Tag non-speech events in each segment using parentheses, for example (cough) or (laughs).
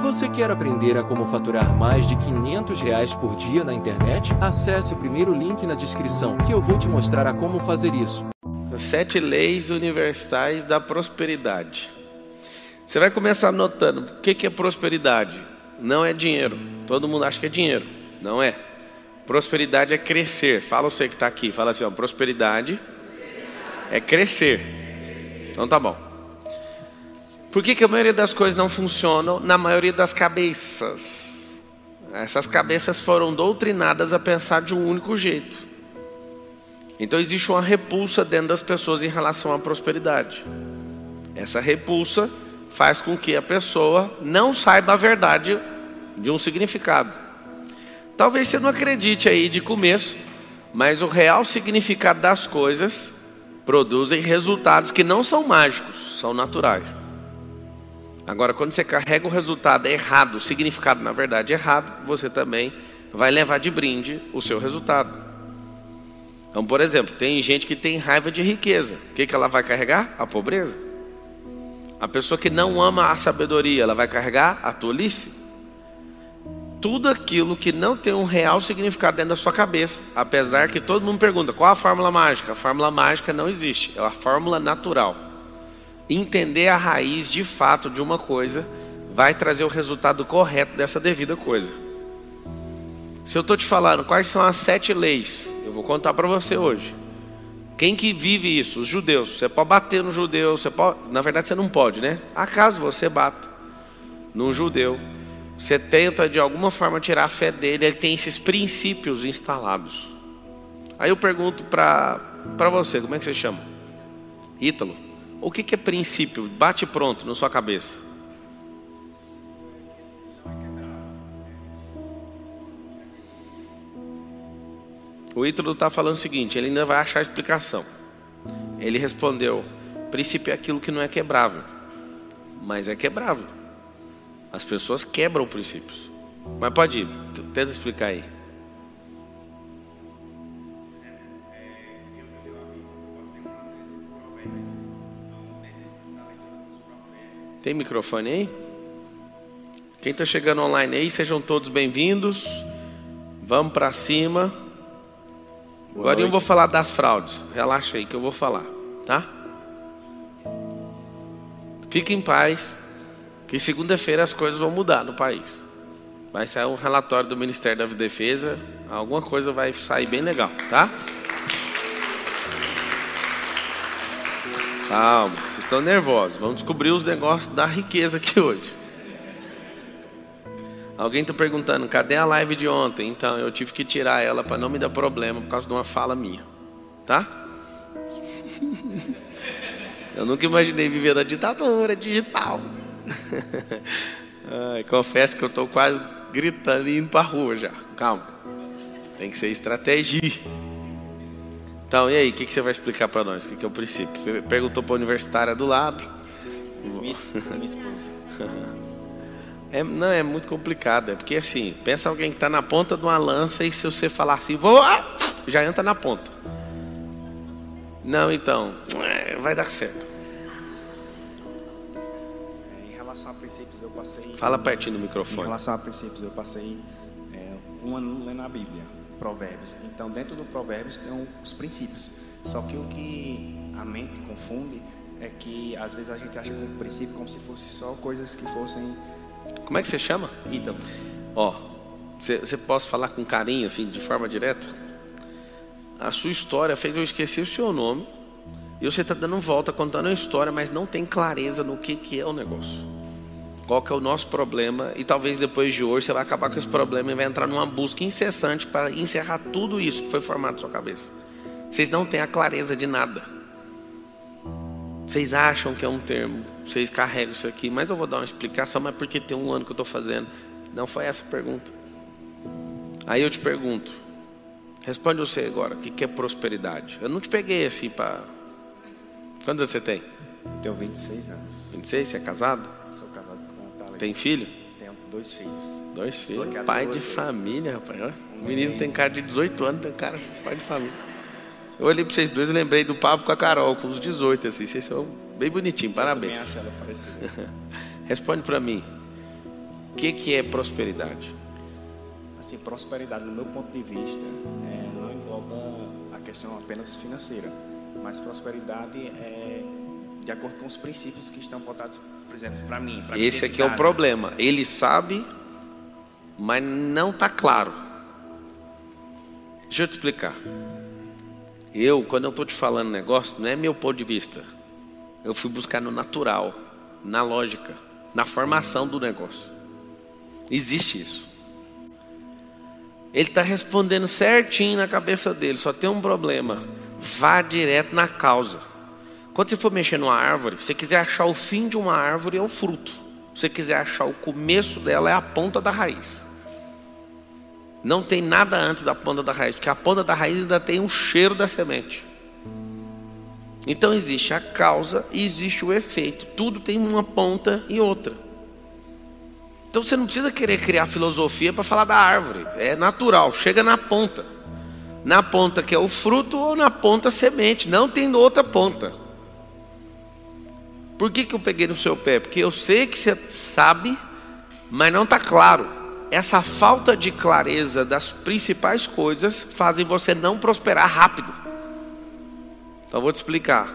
Você quer aprender a como faturar mais de 500 reais por dia na internet? Acesse o primeiro link na descrição que eu vou te mostrar a como fazer isso. Sete leis universais da prosperidade. Você vai começar anotando o que é prosperidade. Não é dinheiro. Todo mundo acha que é dinheiro. Não é. Prosperidade é crescer. Fala você que está aqui. Fala assim: ó, prosperidade é crescer. Então tá bom. Por que, que a maioria das coisas não funcionam na maioria das cabeças? Essas cabeças foram doutrinadas a pensar de um único jeito. Então existe uma repulsa dentro das pessoas em relação à prosperidade. Essa repulsa faz com que a pessoa não saiba a verdade de um significado. Talvez você não acredite aí de começo, mas o real significado das coisas produzem resultados que não são mágicos, são naturais. Agora, quando você carrega o resultado errado, o significado na verdade errado, você também vai levar de brinde o seu resultado. Então, por exemplo, tem gente que tem raiva de riqueza. O que, que ela vai carregar? A pobreza. A pessoa que não ama a sabedoria, ela vai carregar a tolice. Tudo aquilo que não tem um real significado dentro da sua cabeça, apesar que todo mundo pergunta qual a fórmula mágica. A fórmula mágica não existe, é a fórmula natural entender a raiz de fato de uma coisa vai trazer o resultado correto dessa devida coisa. Se eu estou te falando quais são as sete leis, eu vou contar para você hoje. Quem que vive isso? Os judeus. Você pode bater no judeu, você pode, na verdade você não pode, né? Acaso você bata num judeu, você tenta de alguma forma tirar a fé dele, ele tem esses princípios instalados. Aí eu pergunto para você, como é que você chama? Ítalo. O que, que é princípio? Bate pronto na sua cabeça. O Ítalo está falando o seguinte: ele ainda vai achar a explicação. Ele respondeu: princípio é aquilo que não é quebrável, mas é quebrável. As pessoas quebram princípios. Mas pode ir, tenta explicar aí. Tem microfone aí? Quem está chegando online aí, sejam todos bem-vindos. Vamos para cima. Boa Agora noite. eu vou falar das fraudes. Relaxa aí que eu vou falar, tá? Fique em paz, que segunda-feira as coisas vão mudar no país. Vai sair um relatório do Ministério da Defesa, alguma coisa vai sair bem legal, tá? Calma, vocês estão nervosos. Vamos descobrir os negócios da riqueza aqui hoje. Alguém está perguntando, cadê a live de ontem? Então, eu tive que tirar ela para não me dar problema por causa de uma fala minha. Tá? (laughs) Eu nunca imaginei viver na ditadura digital. (laughs) Ai, confesso que eu estou quase gritando e indo para rua já. Calma. Tem que ser estratégia. Então, e aí, o que, que você vai explicar para nós? O que, que é o princípio? Perguntou para a universitária do lado. Minha, esposa. (laughs) É, não, é muito complicado. É porque assim, pensa alguém que está na ponta de uma lança e se você falar assim, vou, ah, já entra na ponta. Não, então, é, vai dar certo. É, em relação a princípios, eu passei. Fala pertinho do microfone. Em relação a princípios, eu passei é, um ano lendo a Bíblia. Provérbios. Então, dentro do Provérbios tem os princípios. Só que o que a mente confunde é que às vezes a gente acha que o princípio como se fosse só coisas que fossem. Como é que você chama? Então. Ó, você pode falar com carinho, assim, de forma direta? A sua história fez eu esquecer o seu nome. E você está dando volta contando a história, mas não tem clareza no que, que é o negócio qual que é o nosso problema e talvez depois de hoje você vai acabar com esse problema e vai entrar numa busca incessante para encerrar tudo isso que foi formado na sua cabeça. Vocês não têm a clareza de nada. Vocês acham que é um termo, vocês carregam isso aqui, mas eu vou dar uma explicação, mas porque tem um ano que eu estou fazendo. Não foi essa a pergunta. Aí eu te pergunto, responde você agora, o que é prosperidade? Eu não te peguei assim para. Quantos anos você tem? Eu tenho 26 anos. 26? Você é casado? Sou casado tem filho? Tenho dois filhos. Dois filhos? Pai de família, rapaz. O menino tem cara de 18 anos, tem cara de pai de família. Eu olhei para vocês dois e lembrei do papo com a Carol, com os 18, assim. Vocês são bem bonitinhos, parabéns. Eu acho ela parecida. (laughs) Responde para mim. que, que é prosperidade? Assim, prosperidade, no meu ponto de vista, é, não engloba a questão apenas financeira, mas prosperidade é de acordo com os princípios que estão botados, por exemplo, para mim. Pra Esse aqui é o problema. Ele sabe, mas não está claro. Deixa eu te explicar. Eu, quando eu estou te falando negócio, não é meu ponto de vista. Eu fui buscar no natural, na lógica, na formação do negócio. Existe isso. Ele está respondendo certinho na cabeça dele, só tem um problema. Vá direto na causa. Quando você for mexer numa árvore, se você quiser achar o fim de uma árvore, é o fruto. Se você quiser achar o começo dela, é a ponta da raiz. Não tem nada antes da ponta da raiz, porque a ponta da raiz ainda tem o cheiro da semente. Então existe a causa e existe o efeito. Tudo tem uma ponta e outra. Então você não precisa querer criar filosofia para falar da árvore. É natural, chega na ponta. Na ponta que é o fruto ou na ponta semente. Não tem outra ponta. Por que, que eu peguei no seu pé? Porque eu sei que você sabe, mas não está claro. Essa falta de clareza das principais coisas fazem você não prosperar rápido. Então vou te explicar.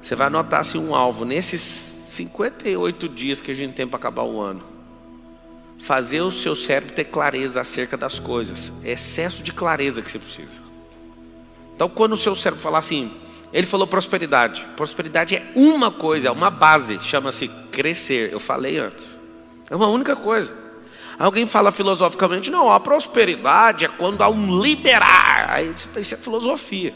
Você vai anotar assim um alvo nesses 58 dias que a gente tem para acabar o ano. Fazer o seu cérebro ter clareza acerca das coisas. É excesso de clareza que você precisa. Então quando o seu cérebro falar assim, ele falou prosperidade. Prosperidade é uma coisa, é uma base, chama-se crescer. Eu falei antes. É uma única coisa. Alguém fala filosoficamente, não, a prosperidade é quando há um liberar. Aí isso é filosofia.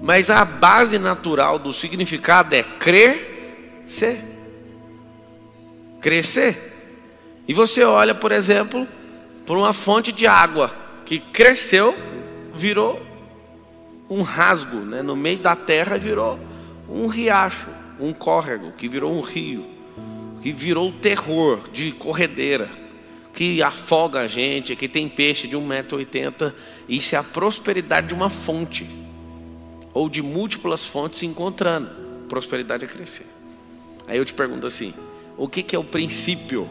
Mas a base natural do significado é crer, ser. Crescer. E você olha, por exemplo, por uma fonte de água que cresceu, virou um rasgo né, no meio da terra, virou um riacho, um córrego, que virou um rio, que virou terror de corredeira, que afoga a gente, que tem peixe de 1,80m. Isso é a prosperidade de uma fonte, ou de múltiplas fontes se encontrando. Prosperidade é crescer. Aí eu te pergunto assim: o que, que é o princípio?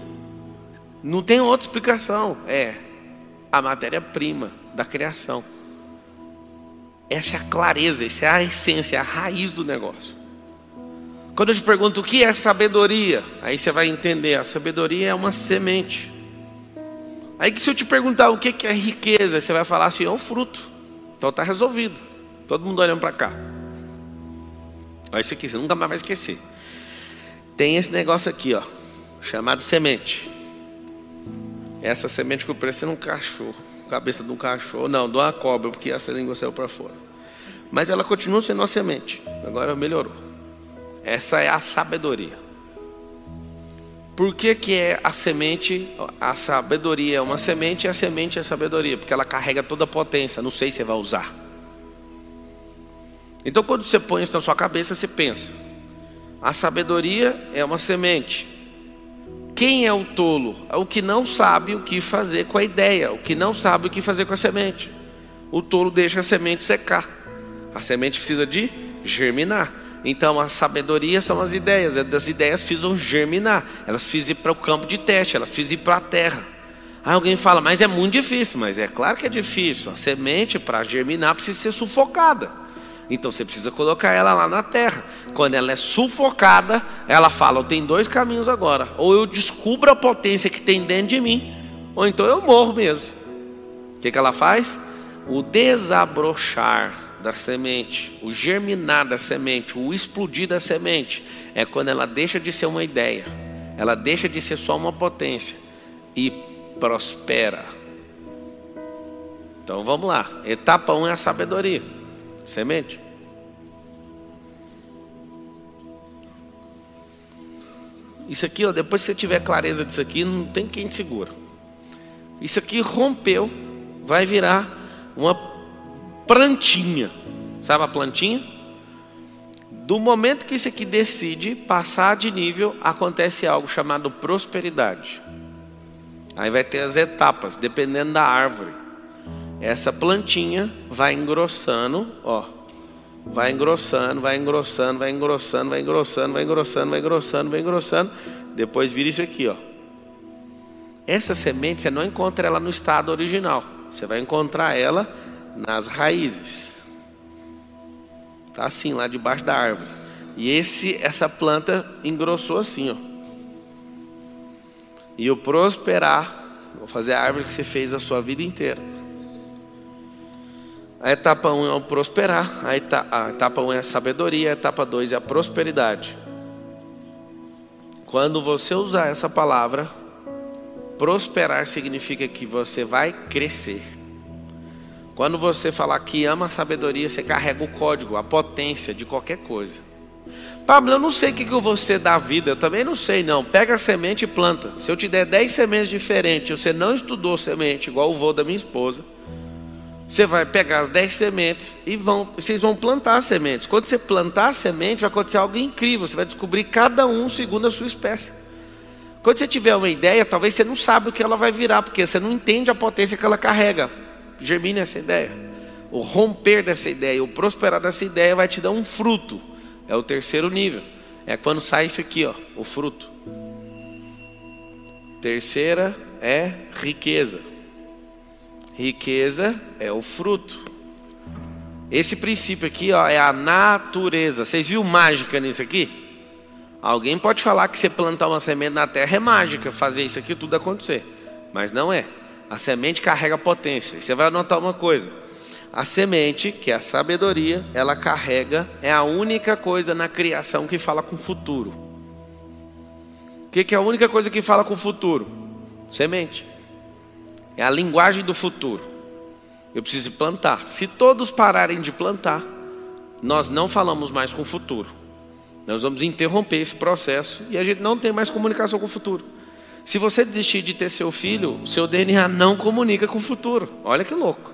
Não tem outra explicação. É a matéria-prima da criação. Essa é a clareza, essa é a essência, a raiz do negócio. Quando eu te pergunto o que é sabedoria, aí você vai entender: a sabedoria é uma semente. Aí que se eu te perguntar o que é riqueza, você vai falar assim: é um fruto. Então está resolvido. Todo mundo olhando para cá. Olha isso aqui, você nunca mais vai esquecer. Tem esse negócio aqui, ó, chamado semente. Essa semente que eu parecendo um cachorro, cabeça de um cachorro, não, de uma cobra, porque essa língua saiu para fora. Mas ela continua sendo uma semente. Agora melhorou. Essa é a sabedoria. Por que, que é a semente? A sabedoria é uma semente e a semente é a sabedoria, porque ela carrega toda a potência. Não sei se você vai usar. Então, quando você põe isso na sua cabeça, você pensa: a sabedoria é uma semente. Quem é o tolo? É o que não sabe o que fazer com a ideia, o que não sabe o que fazer com a semente. O tolo deixa a semente secar. A semente precisa de germinar. Então a sabedoria são as ideias, as ideias precisam germinar, elas precisam ir para o campo de teste, elas precisam ir para a terra. Aí alguém fala, mas é muito difícil, mas é claro que é difícil. A semente para germinar precisa ser sufocada. Então você precisa colocar ela lá na terra. Quando ela é sufocada, ela fala: tem dois caminhos agora. Ou eu descubro a potência que tem dentro de mim, ou então eu morro mesmo. O que, que ela faz? O desabrochar da semente, o germinar da semente, o explodir da semente, é quando ela deixa de ser uma ideia, ela deixa de ser só uma potência e prospera. Então vamos lá. Etapa 1 um é a sabedoria. Semente. Isso aqui, ó, depois que você tiver clareza disso aqui, não tem quem te segura. Isso aqui rompeu, vai virar uma plantinha. Sabe a plantinha? Do momento que isso aqui decide passar de nível, acontece algo chamado prosperidade. Aí vai ter as etapas, dependendo da árvore essa plantinha vai engrossando, ó. Vai engrossando, vai engrossando, vai engrossando, vai engrossando, vai engrossando, vai engrossando, vai engrossando. Depois vira isso aqui, ó. Essa semente você não encontra ela no estado original. Você vai encontrar ela nas raízes. Tá assim lá debaixo da árvore. E esse essa planta engrossou assim, ó. E o prosperar, vou fazer a árvore que você fez a sua vida inteira. A etapa 1 um é o prosperar, a etapa, a etapa 1 um é a sabedoria, a etapa 2 é a prosperidade. Quando você usar essa palavra, prosperar significa que você vai crescer. Quando você falar que ama a sabedoria, você carrega o código, a potência de qualquer coisa. Pablo, eu não sei o que vou ser da vida, eu também não sei não. Pega a semente e planta. Se eu te der 10 sementes diferentes, você não estudou semente, igual o vô da minha esposa, você vai pegar as 10 sementes e vão, vocês vão plantar as sementes. Quando você plantar a semente, vai acontecer algo incrível. Você vai descobrir cada um segundo a sua espécie. Quando você tiver uma ideia, talvez você não sabe o que ela vai virar, porque você não entende a potência que ela carrega. Germine essa ideia. O romper dessa ideia, o prosperar dessa ideia vai te dar um fruto. É o terceiro nível. É quando sai isso aqui, ó, o fruto. Terceira é riqueza. Riqueza é o fruto. Esse princípio aqui ó, é a natureza. Vocês viram mágica nisso aqui? Alguém pode falar que você plantar uma semente na terra é mágica, fazer isso aqui tudo acontecer. Mas não é. A semente carrega potência. E você vai anotar uma coisa. A semente, que é a sabedoria, ela carrega, é a única coisa na criação que fala com o futuro. O que, que é a única coisa que fala com o futuro? Semente. É a linguagem do futuro. Eu preciso plantar. Se todos pararem de plantar, nós não falamos mais com o futuro. Nós vamos interromper esse processo e a gente não tem mais comunicação com o futuro. Se você desistir de ter seu filho, seu DNA não comunica com o futuro. Olha que louco.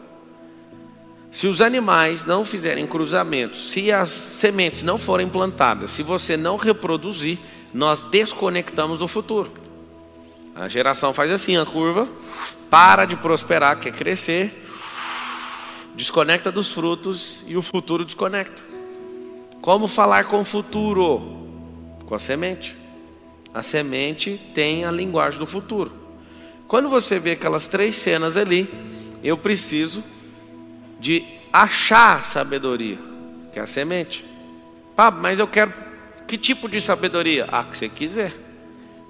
Se os animais não fizerem cruzamentos, se as sementes não forem plantadas, se você não reproduzir, nós desconectamos do futuro. A geração faz assim, a curva, para de prosperar, quer crescer, desconecta dos frutos e o futuro desconecta. Como falar com o futuro? Com a semente. A semente tem a linguagem do futuro. Quando você vê aquelas três cenas ali, eu preciso de achar sabedoria, que é a semente. Ah, mas eu quero que tipo de sabedoria? Ah, que você quiser.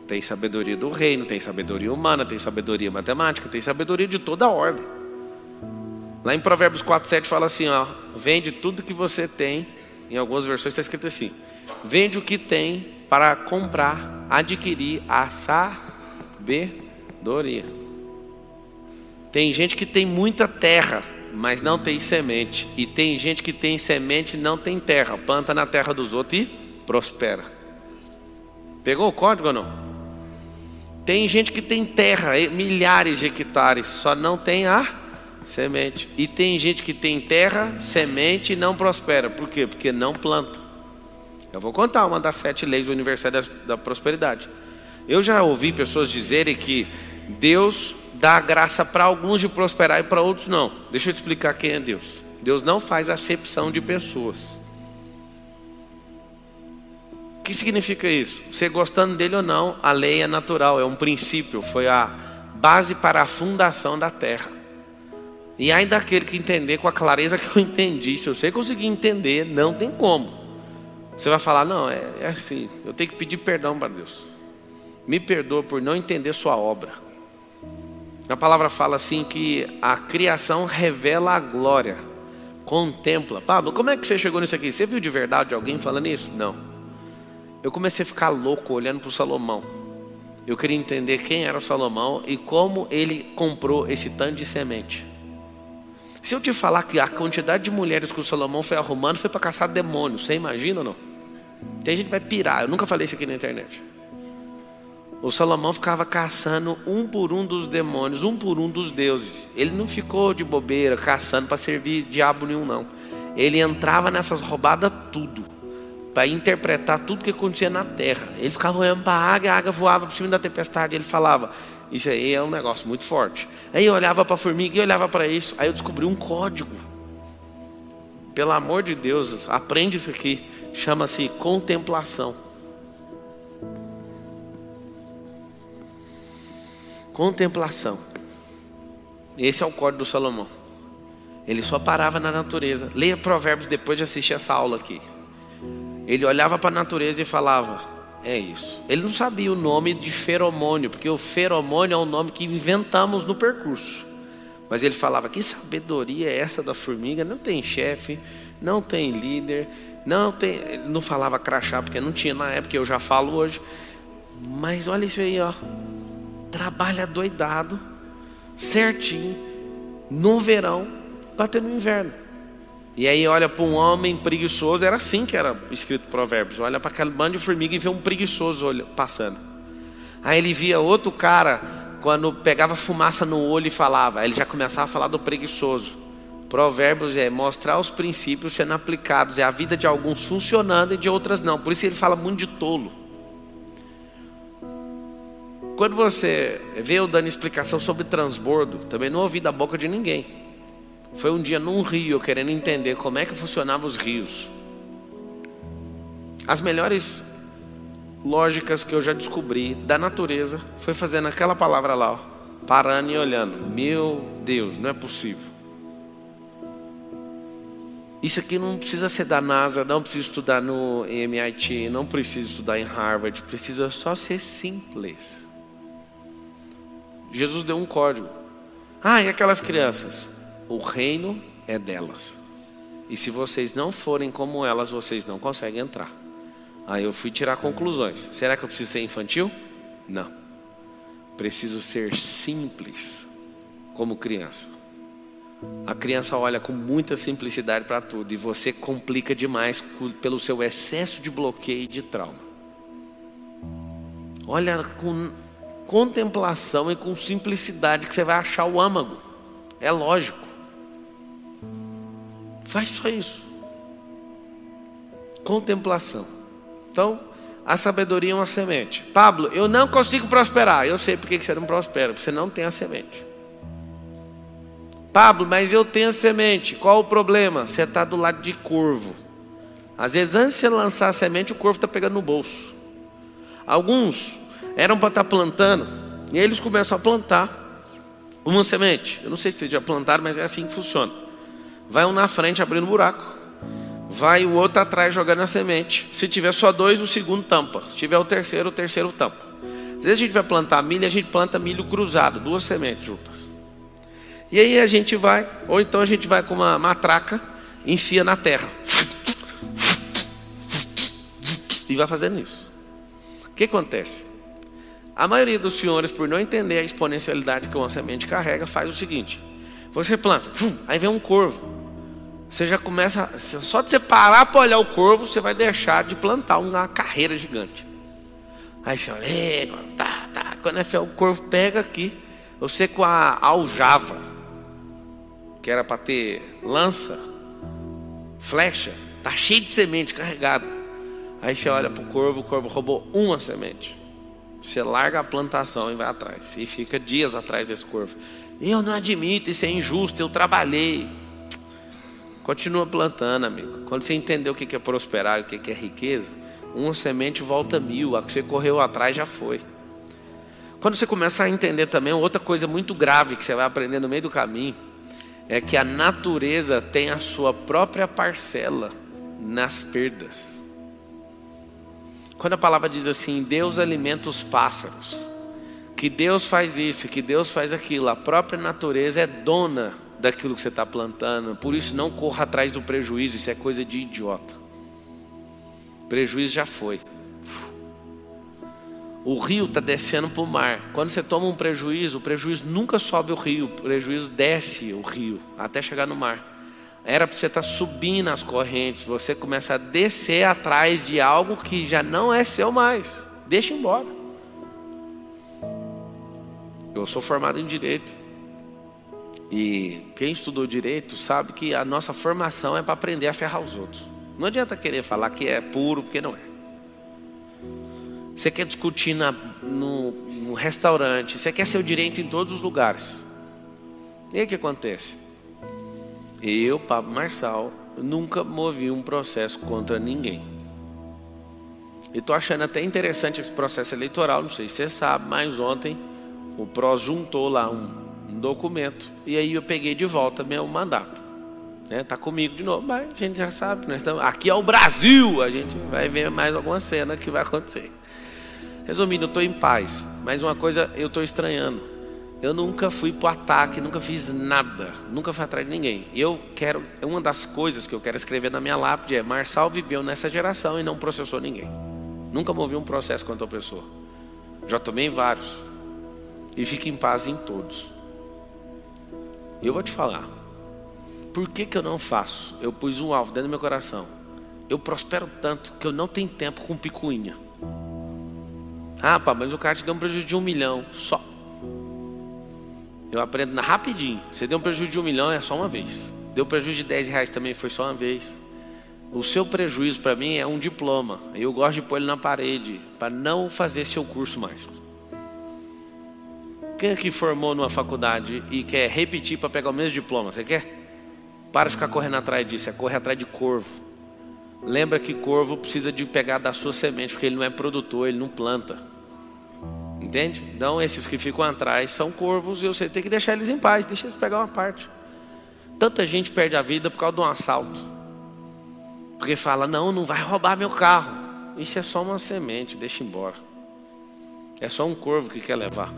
Tem sabedoria do reino, tem sabedoria humana, tem sabedoria matemática, tem sabedoria de toda a ordem. Lá em Provérbios 4,7 fala assim: ó, vende tudo que você tem. Em algumas versões está escrito assim: vende o que tem para comprar, adquirir a sabedoria. Tem gente que tem muita terra, mas não tem semente. E tem gente que tem semente e não tem terra. Planta na terra dos outros e prospera. Pegou o código ou não? Tem gente que tem terra, milhares de hectares, só não tem a semente. E tem gente que tem terra, semente e não prospera. Por quê? Porque não planta. Eu vou contar uma das sete leis universais da, da prosperidade. Eu já ouvi pessoas dizerem que Deus dá graça para alguns de prosperar e para outros não. Deixa eu te explicar quem é Deus. Deus não faz acepção de pessoas que significa isso? Você gostando dele ou não, a lei é natural, é um princípio, foi a base para a fundação da terra. E ainda aquele que entender com a clareza que eu (laughs) entendi, se você conseguir entender, não tem como. Você vai falar, não, é, é assim, eu tenho que pedir perdão para Deus. Me perdoa por não entender sua obra. A palavra fala assim que a criação revela a glória, contempla. Pablo, como é que você chegou nisso aqui? Você viu de verdade alguém falando isso? Não eu comecei a ficar louco olhando para o Salomão. Eu queria entender quem era o Salomão e como ele comprou esse tanto de semente. Se eu te falar que a quantidade de mulheres que o Salomão foi arrumando foi para caçar demônios, você imagina ou não? Tem gente que vai pirar, eu nunca falei isso aqui na internet. O Salomão ficava caçando um por um dos demônios, um por um dos deuses. Ele não ficou de bobeira caçando para servir diabo nenhum, não. Ele entrava nessas roubadas tudo para interpretar tudo que acontecia na terra. Ele ficava olhando para a água, a água voava por cima da tempestade. Ele falava: Isso aí é um negócio muito forte. Aí eu olhava para a formiga e olhava para isso. Aí eu descobri um código. Pelo amor de Deus, aprende isso aqui. Chama-se contemplação. Contemplação. Esse é o código do Salomão. Ele só parava na natureza. Leia Provérbios depois de assistir essa aula aqui. Ele olhava para a natureza e falava: É isso. Ele não sabia o nome de feromônio, porque o feromônio é um nome que inventamos no percurso. Mas ele falava: Que sabedoria é essa da formiga? Não tem chefe, não tem líder, não tem. Ele não falava crachá, porque não tinha na época, eu já falo hoje. Mas olha isso aí, ó. Trabalha doidado, certinho, no verão, bater no inverno. E aí olha para um homem preguiçoso, era assim que era escrito Provérbios. Olha para aquele bando de formiga e vê um preguiçoso passando. Aí ele via outro cara, quando pegava fumaça no olho e falava, aí ele já começava a falar do preguiçoso. Provérbios é mostrar os princípios sendo aplicados, é a vida de alguns funcionando e de outras não. Por isso ele fala muito de tolo. Quando você vê eu dando explicação sobre transbordo, também não ouvi da boca de ninguém. Foi um dia num rio, querendo entender como é que funcionavam os rios. As melhores lógicas que eu já descobri da natureza foi fazendo aquela palavra lá, ó, parando e olhando. Meu Deus, não é possível. Isso aqui não precisa ser da NASA, não precisa estudar no MIT, não precisa estudar em Harvard, precisa só ser simples. Jesus deu um código. Ah, e aquelas crianças? O reino é delas. E se vocês não forem como elas, vocês não conseguem entrar. Aí eu fui tirar conclusões. Será que eu preciso ser infantil? Não. Preciso ser simples, como criança. A criança olha com muita simplicidade para tudo e você complica demais pelo seu excesso de bloqueio e de trauma. Olha com contemplação e com simplicidade que você vai achar o âmago. É lógico. Faz só isso. Contemplação. Então, a sabedoria é uma semente. Pablo, eu não consigo prosperar. Eu sei porque você não prospera. Você não tem a semente. Pablo, mas eu tenho a semente. Qual o problema? Você está do lado de corvo. Às vezes, antes de você lançar a semente, o corvo está pegando no bolso. Alguns eram para estar tá plantando, e aí eles começam a plantar uma semente. Eu não sei se vocês já plantaram, mas é assim que funciona. Vai um na frente abrindo buraco. Vai o outro atrás jogando a semente. Se tiver só dois, o segundo tampa. Se tiver o terceiro, o terceiro tampa. Às vezes a gente vai plantar milho, a gente planta milho cruzado, duas sementes juntas. E aí a gente vai, ou então a gente vai com uma matraca, enfia na terra. E vai fazendo isso. O que acontece? A maioria dos senhores, por não entender a exponencialidade que uma semente carrega, faz o seguinte: você planta, aí vem um corvo. Você já começa, só de você parar para olhar o corvo, você vai deixar de plantar uma carreira gigante. Aí você olha, tá, tá. Quando é o corvo pega aqui, você com a aljava, que era para ter lança, flecha, tá cheio de semente carregada. Aí você olha para o corvo, o corvo roubou uma semente. Você larga a plantação e vai atrás. E fica dias atrás desse corvo. Eu não admito, isso é injusto, eu trabalhei. Continua plantando, amigo. Quando você entender o que é prosperar o que é riqueza, uma semente volta mil, a que você correu atrás já foi. Quando você começar a entender também, outra coisa muito grave que você vai aprender no meio do caminho, é que a natureza tem a sua própria parcela nas perdas. Quando a palavra diz assim, Deus alimenta os pássaros, que Deus faz isso, que Deus faz aquilo, a própria natureza é dona daquilo que você está plantando. Por isso, não corra atrás do prejuízo, isso é coisa de idiota. prejuízo já foi. O rio está descendo para o mar. Quando você toma um prejuízo, o prejuízo nunca sobe o rio, o prejuízo desce o rio até chegar no mar. Era para você estar tá subindo as correntes, você começa a descer atrás de algo que já não é seu mais. Deixa embora. Eu sou formado em direito. E quem estudou direito sabe que a nossa formação é para aprender a ferrar os outros. Não adianta querer falar que é puro, porque não é. Você quer discutir na, no, no restaurante, você quer seu direito em todos os lugares. E aí o que acontece? Eu, Pablo Marçal, nunca movi um processo contra ninguém. E estou achando até interessante esse processo eleitoral, não sei se você sabe, mas ontem o PROS juntou lá um, um documento e aí eu peguei de volta meu mandato. Né? Tá comigo de novo, mas a gente já sabe que nós estamos. Aqui é o Brasil, a gente vai ver mais alguma cena que vai acontecer. Resumindo, eu estou em paz, mas uma coisa eu estou estranhando. Eu nunca fui para o ataque, nunca fiz nada, nunca fui atrás de ninguém. Eu quero, uma das coisas que eu quero escrever na minha lápide é: Marçal viveu nessa geração e não processou ninguém. Nunca movi um processo contra a pessoa. Já tomei vários. E fique em paz em todos. E eu vou te falar. Por que, que eu não faço? Eu pus um alvo dentro do meu coração. Eu prospero tanto que eu não tenho tempo com picuinha. Ah, pá, mas o cara te deu um prejuízo de um milhão só. Eu aprendo na rapidinho. Você deu um prejuízo de um milhão é só uma vez. Deu prejuízo de 10 reais também foi só uma vez. O seu prejuízo para mim é um diploma. Eu gosto de pôr ele na parede para não fazer seu curso mais. Quem aqui formou numa faculdade e quer repetir para pegar o mesmo diploma? Você quer? Para de ficar correndo atrás disso, é correr atrás de corvo. Lembra que corvo precisa de pegar da sua semente, porque ele não é produtor, ele não planta. Entende? Então esses que ficam atrás são corvos e você tem que deixar eles em paz, deixa eles pegar uma parte. Tanta gente perde a vida por causa de um assalto. Porque fala, não, não vai roubar meu carro. Isso é só uma semente, deixa embora. É só um corvo que quer levar.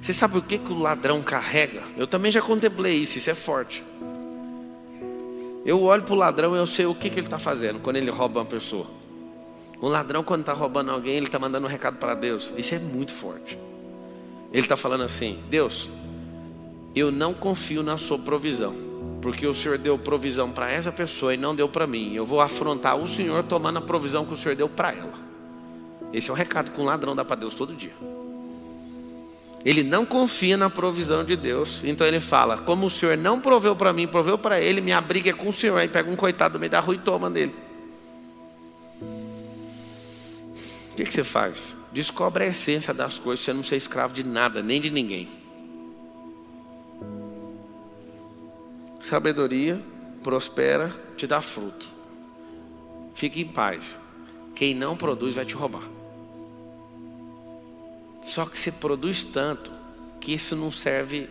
Você sabe o que, que o ladrão carrega? Eu também já contemplei isso, isso é forte. Eu olho para o ladrão e eu sei o que, que ele está fazendo quando ele rouba uma pessoa. O ladrão, quando está roubando alguém, ele está mandando um recado para Deus. Isso é muito forte. Ele está falando assim: Deus, eu não confio na sua provisão, porque o Senhor deu provisão para essa pessoa e não deu para mim. Eu vou afrontar o Senhor tomando a provisão que o Senhor deu para ela. Esse é o recado que um ladrão dá para Deus todo dia. Ele não confia na provisão de Deus, então ele fala: Como o Senhor não proveu para mim, proveu para ele, minha briga é com o Senhor. Aí pega um coitado do meio da rua e toma dele. que, que você faz? Descobre a essência das coisas, você não ser escravo de nada, nem de ninguém. Sabedoria prospera, te dá fruto. Fique em paz. Quem não produz vai te roubar. Só que você produz tanto que isso não serve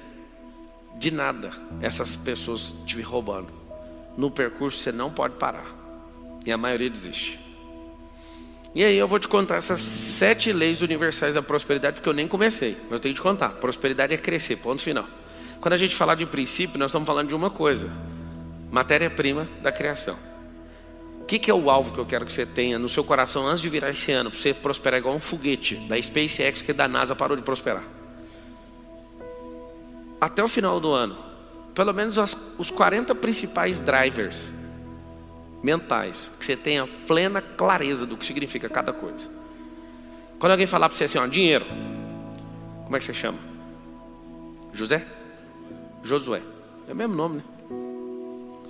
de nada, essas pessoas te roubando. No percurso você não pode parar. E a maioria desiste. E aí eu vou te contar essas sete leis universais da prosperidade, porque eu nem comecei, mas eu tenho que te contar. Prosperidade é crescer, ponto final. Quando a gente falar de princípio, nós estamos falando de uma coisa: matéria-prima da criação. Que, que, é o alvo que eu quero que você tenha no seu coração antes de virar esse ano, para você prosperar igual um foguete da SpaceX que da NASA parou de prosperar? Até o final do ano, pelo menos as, os 40 principais drivers mentais, que você tenha plena clareza do que significa cada coisa. Quando alguém falar para você assim, ó, dinheiro, como é que você chama? José? Josué. É o mesmo nome, né?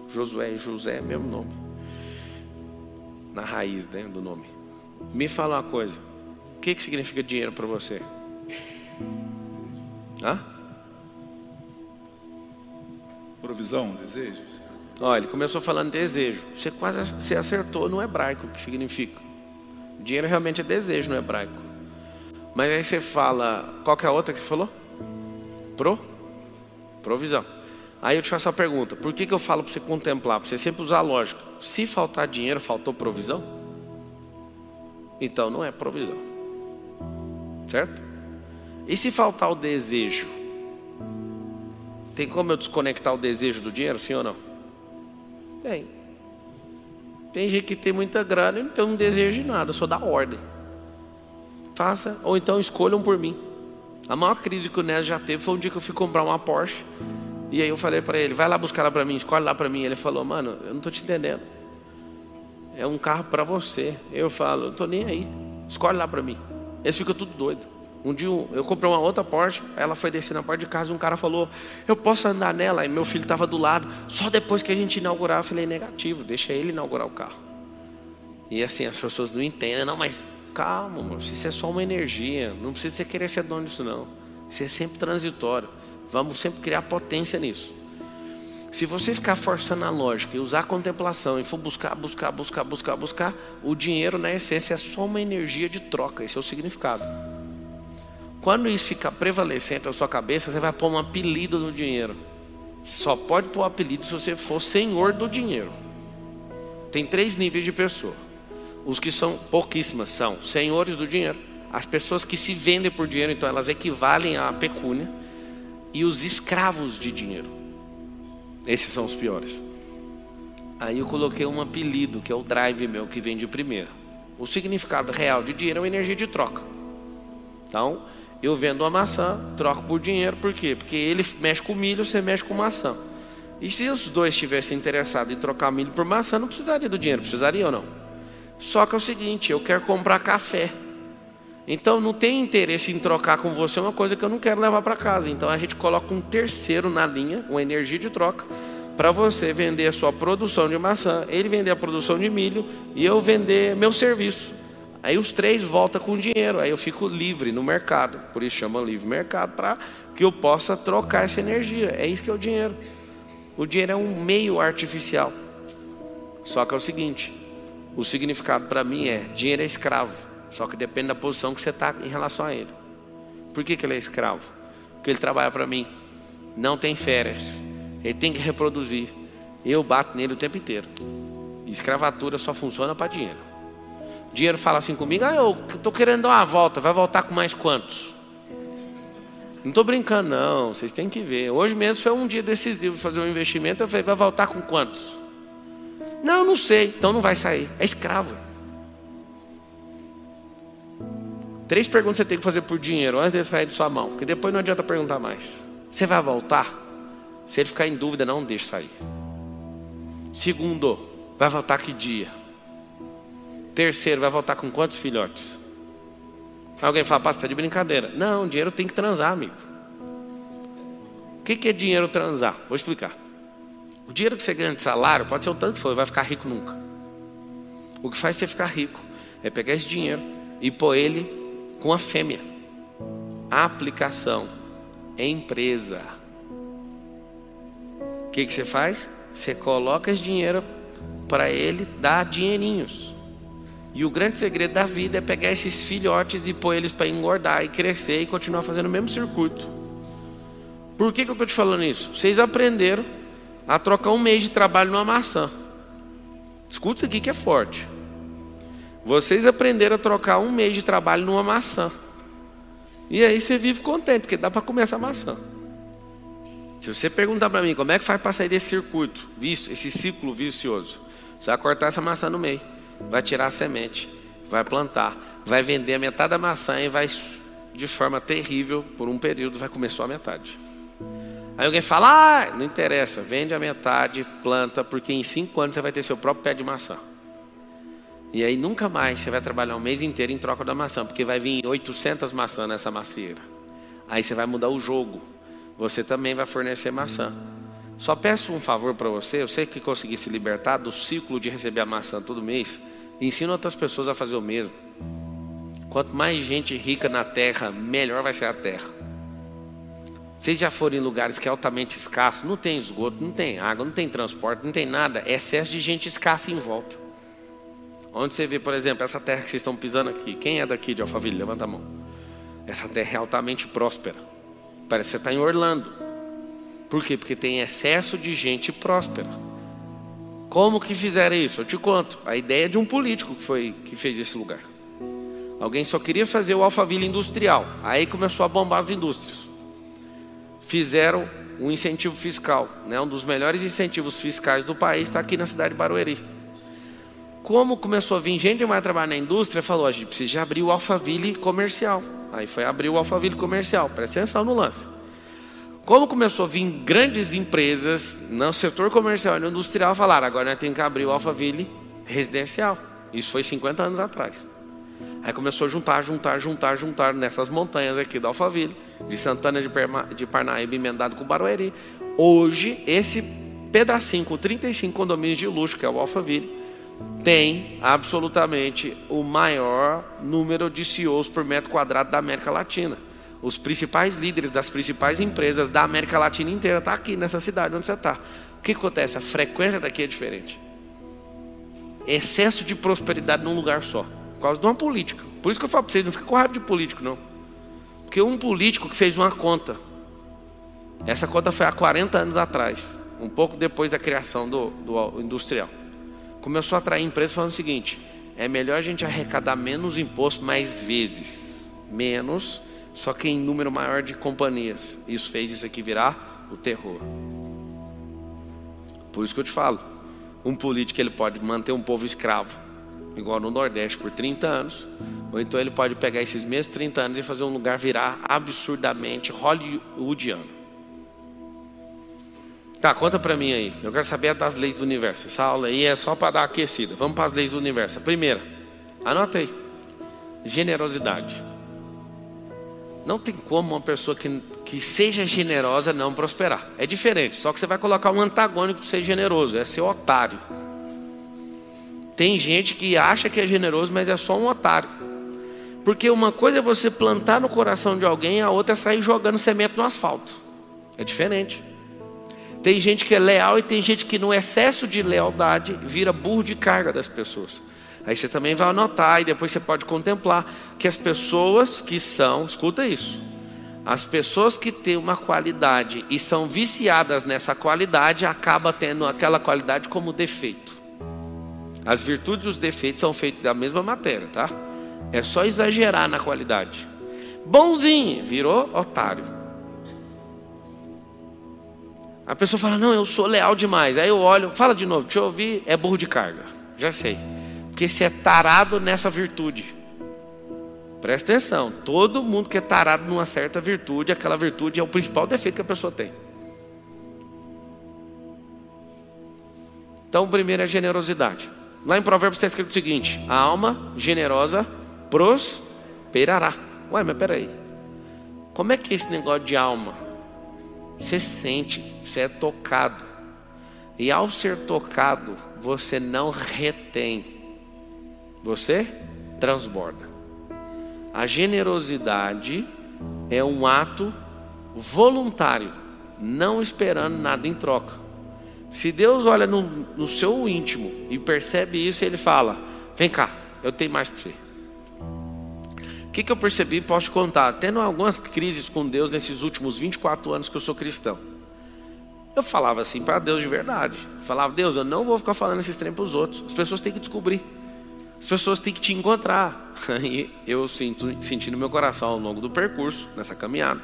Josué e José é o mesmo nome. Na raiz né, do nome. Me fala uma coisa. O que, que significa dinheiro para você? Hã? Provisão, desejos. Olha, ele começou falando desejo. Você quase você acertou no hebraico o que significa. Dinheiro realmente é desejo no hebraico. Mas aí você fala, qual que é a outra que você falou? Pro? Provisão. Aí eu te faço a pergunta: por que, que eu falo para você contemplar? Para você sempre usar a lógica. Se faltar dinheiro, faltou provisão? Então não é provisão. Certo? E se faltar o desejo? Tem como eu desconectar o desejo do dinheiro, sim ou não? Tem. Tem gente que tem muita grana e não tem um desejo de nada, só dá ordem. Faça, ou então escolham por mim. A maior crise que o Nés já teve foi um dia que eu fui comprar uma Porsche. E aí eu falei para ele, vai lá buscar lá para mim, escolhe lá para mim. Ele falou, mano, eu não tô te entendendo. É um carro para você. Eu falo, eu não tô nem aí. Escolhe lá para mim. Eles ficam tudo doido. Um dia eu comprei uma outra Porsche, ela foi descer na porta de casa e um cara falou: Eu posso andar nela? E meu filho estava do lado. Só depois que a gente inaugurar, eu falei: Negativo, deixa ele inaugurar o carro. E assim, as pessoas não entendem, não, mas calma, moço, isso é só uma energia. Não precisa você querer ser dono disso, não. Isso é sempre transitório. Vamos sempre criar potência nisso. Se você ficar forçando a lógica e usar a contemplação e for buscar, buscar, buscar, buscar, buscar, o dinheiro na essência é só uma energia de troca. Esse é o significado. Quando isso ficar prevalecente na sua cabeça, você vai pôr um apelido no dinheiro. Só pode pôr apelido se você for senhor do dinheiro. Tem três níveis de pessoa. Os que são pouquíssimas são senhores do dinheiro, as pessoas que se vendem por dinheiro, então elas equivalem à pecúnia, e os escravos de dinheiro. Esses são os piores. Aí eu coloquei um apelido, que é o drive meu, que vem de primeiro. O significado real de dinheiro é uma energia de troca. Então, eu vendo uma maçã, troco por dinheiro, por quê? Porque ele mexe com milho, você mexe com maçã. E se os dois estivessem interessados em trocar milho por maçã, não precisaria do dinheiro, precisaria ou não? Só que é o seguinte, eu quero comprar café. Então não tem interesse em trocar com você uma coisa que eu não quero levar para casa. Então a gente coloca um terceiro na linha, uma energia de troca, para você vender a sua produção de maçã, ele vender a produção de milho e eu vender meu serviço. Aí os três voltam com dinheiro, aí eu fico livre no mercado, por isso chama livre mercado, para que eu possa trocar essa energia. É isso que é o dinheiro. O dinheiro é um meio artificial. Só que é o seguinte: o significado para mim é dinheiro é escravo, só que depende da posição que você está em relação a ele. Por que, que ele é escravo? Porque ele trabalha para mim, não tem férias, ele tem que reproduzir. Eu bato nele o tempo inteiro. Escravatura só funciona para dinheiro. Dinheiro fala assim comigo: ah, eu estou querendo dar uma volta, vai voltar com mais quantos? Não estou brincando, não, vocês têm que ver. Hoje mesmo foi um dia decisivo de fazer um investimento. Eu falei: vai voltar com quantos? Não, não sei, então não vai sair. É escravo. Três perguntas você tem que fazer por dinheiro antes de sair de sua mão, porque depois não adianta perguntar mais. Você vai voltar? Se ele ficar em dúvida, não deixe sair. Segundo, vai voltar que dia? Terceiro, vai voltar com quantos filhotes? Alguém fala, pastor, está de brincadeira. Não, dinheiro tem que transar, amigo. O que é dinheiro transar? Vou explicar. O dinheiro que você ganha de salário pode ser o tanto que for, vai ficar rico nunca. O que faz você ficar rico é pegar esse dinheiro e pôr ele com a fêmea. Aplicação empresa. O que, que você faz? Você coloca esse dinheiro para ele dar dinheirinhos. E o grande segredo da vida é pegar esses filhotes e pôr eles para engordar e crescer e continuar fazendo o mesmo circuito. Por que, que eu estou te falando isso? Vocês aprenderam a trocar um mês de trabalho numa maçã. Escuta isso aqui que é forte. Vocês aprenderam a trocar um mês de trabalho numa maçã. E aí você vive contente, porque dá para comer essa maçã. Se você perguntar para mim como é que faz para sair desse circuito, visto, esse ciclo vicioso, você vai cortar essa maçã no meio vai tirar a semente, vai plantar, vai vender a metade da maçã e vai, de forma terrível, por um período, vai comer só a metade. Aí alguém fala, ah, não interessa, vende a metade, planta, porque em cinco anos você vai ter seu próprio pé de maçã. E aí nunca mais você vai trabalhar um mês inteiro em troca da maçã, porque vai vir 800 maçãs nessa macieira. Aí você vai mudar o jogo. Você também vai fornecer maçã. Só peço um favor para você, eu sei que conseguir se libertar do ciclo de receber a maçã todo mês, ensina outras pessoas a fazer o mesmo. Quanto mais gente rica na terra, melhor vai ser a terra. Vocês já foram em lugares que é altamente escasso, não tem esgoto, não tem água, não tem transporte, não tem nada, é excesso de gente escassa em volta. Onde você vê, por exemplo, essa terra que vocês estão pisando aqui, quem é daqui de Alphaville? Levanta a mão. Essa terra é altamente próspera. Parece que você está em Orlando. Por quê? Porque tem excesso de gente próspera. Como que fizeram isso? Eu te conto. A ideia é de um político que foi que fez esse lugar. Alguém só queria fazer o Alphaville industrial. Aí começou a bombar as indústrias. Fizeram um incentivo fiscal, né? Um dos melhores incentivos fiscais do país está aqui na cidade de Barueri. Como começou a vir gente mais trabalhar na indústria, falou: a gente precisa abrir o Alphaville comercial. Aí foi abrir o Alphaville comercial. Presta atenção no lance. Como começou a vir grandes empresas no setor comercial e no industrial, falaram: agora nós temos que abrir o Alphaville residencial. Isso foi 50 anos atrás. Aí começou a juntar, juntar, juntar, juntar nessas montanhas aqui do Alphaville, de Santana de Parnaíba emendado com Barueri. Hoje, esse pedacinho com 35 condomínios de luxo, que é o Alphaville, tem absolutamente o maior número de CEOs por metro quadrado da América Latina os principais líderes das principais empresas da América Latina inteira estão tá aqui nessa cidade onde você está. O que acontece? A frequência daqui é diferente. Excesso de prosperidade num lugar só. Por causa de uma política. Por isso que eu falo para vocês, não fica com raiva de político, não. Porque um político que fez uma conta, essa conta foi há 40 anos atrás, um pouco depois da criação do, do industrial, começou a atrair empresas falando o seguinte: é melhor a gente arrecadar menos imposto mais vezes, menos, só que em número maior de companhias. Isso fez isso aqui virar o terror. Por isso que eu te falo, um político ele pode manter um povo escravo, igual no Nordeste por 30 anos, ou então ele pode pegar esses mesmos 30 anos e fazer um lugar virar absurdamente hollywoodiano. Tá, conta para mim aí. Eu quero saber das leis do universo. Essa aula aí é só para dar aquecida. Vamos para as leis do universo. A primeira, anota aí. Generosidade. Não tem como uma pessoa que, que seja generosa não prosperar. É diferente. Só que você vai colocar um antagônico de ser generoso. É ser otário. Tem gente que acha que é generoso, mas é só um otário. Porque uma coisa é você plantar no coração de alguém, a outra é sair jogando semente no asfalto. É diferente. Tem gente que é leal e tem gente que no excesso de lealdade vira burro de carga das pessoas. Aí você também vai anotar e depois você pode contemplar que as pessoas que são, escuta isso, as pessoas que têm uma qualidade e são viciadas nessa qualidade acabam tendo aquela qualidade como defeito. As virtudes e os defeitos são feitos da mesma matéria, tá? É só exagerar na qualidade. Bonzinho, virou otário. A pessoa fala: Não, eu sou leal demais. Aí eu olho, fala de novo, deixa eu ouvir, é burro de carga. Já sei. Porque você é tarado nessa virtude. Presta atenção, todo mundo que é tarado numa certa virtude, aquela virtude é o principal defeito que a pessoa tem. Então, o primeiro é generosidade. Lá em Provérbios está escrito o seguinte: a alma generosa prosperará. Ué, mas peraí. Como é que é esse negócio de alma? Você sente, você é tocado. E ao ser tocado, você não retém, você transborda. A generosidade é um ato voluntário, não esperando nada em troca. Se Deus olha no, no seu íntimo e percebe isso, Ele fala: Vem cá, eu tenho mais para você que, que eu percebi? Posso te contar. Tendo algumas crises com Deus nesses últimos 24 anos que eu sou cristão. Eu falava assim para Deus de verdade. falava, Deus, eu não vou ficar falando esses trem para os outros. As pessoas têm que descobrir. As pessoas têm que te encontrar. (laughs) E eu sinto, senti no meu coração ao longo do percurso, nessa caminhada,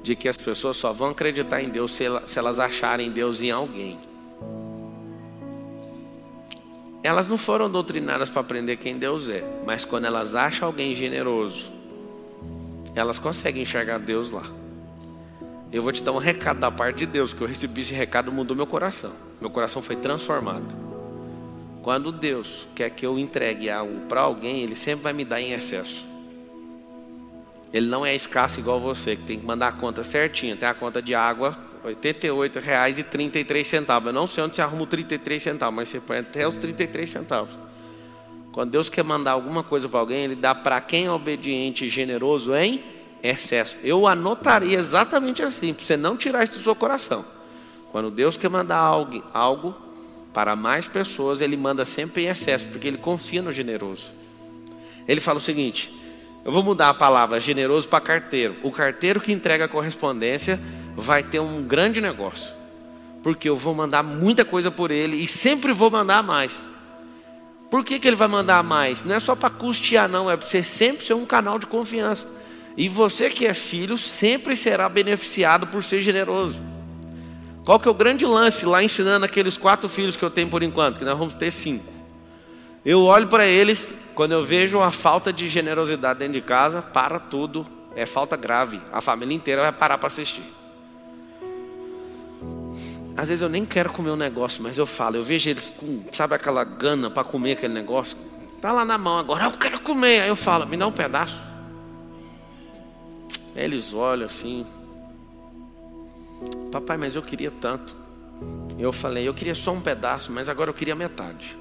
de que as pessoas só vão acreditar em Deus se elas acharem Deus em alguém. Elas não foram doutrinadas para aprender quem Deus é, mas quando elas acham alguém generoso, elas conseguem enxergar Deus lá. Eu vou te dar um recado da parte de Deus, que eu recebi esse recado mudou meu coração. Meu coração foi transformado. Quando Deus quer que eu entregue algo para alguém, Ele sempre vai me dar em excesso. Ele não é escasso igual você, que tem que mandar a conta certinha. Tem a conta de água, R$ 88,33. Eu não sei onde você arruma o 33 centavos, mas você põe até os 33 centavos. Quando Deus quer mandar alguma coisa para alguém, Ele dá para quem é obediente e generoso em excesso. Eu anotaria exatamente assim, para você não tirar isso do seu coração. Quando Deus quer mandar algo para mais pessoas, Ele manda sempre em excesso, porque Ele confia no generoso. Ele fala o seguinte: eu vou mudar a palavra generoso para carteiro. O carteiro que entrega a correspondência vai ter um grande negócio. Porque eu vou mandar muita coisa por ele e sempre vou mandar mais. Por que, que ele vai mandar mais? Não é só para custear, não, é para você sempre ser um canal de confiança. E você que é filho sempre será beneficiado por ser generoso. Qual que é o grande lance lá ensinando aqueles quatro filhos que eu tenho por enquanto? Que nós vamos ter cinco. Eu olho para eles, quando eu vejo a falta de generosidade dentro de casa, para tudo, é falta grave. A família inteira vai parar para assistir. Às vezes eu nem quero comer um negócio, mas eu falo, eu vejo eles com, sabe aquela gana para comer aquele negócio? Tá lá na mão agora, eu quero comer. Aí eu falo, me dá um pedaço. Aí eles olham assim, papai, mas eu queria tanto. Eu falei, eu queria só um pedaço, mas agora eu queria metade.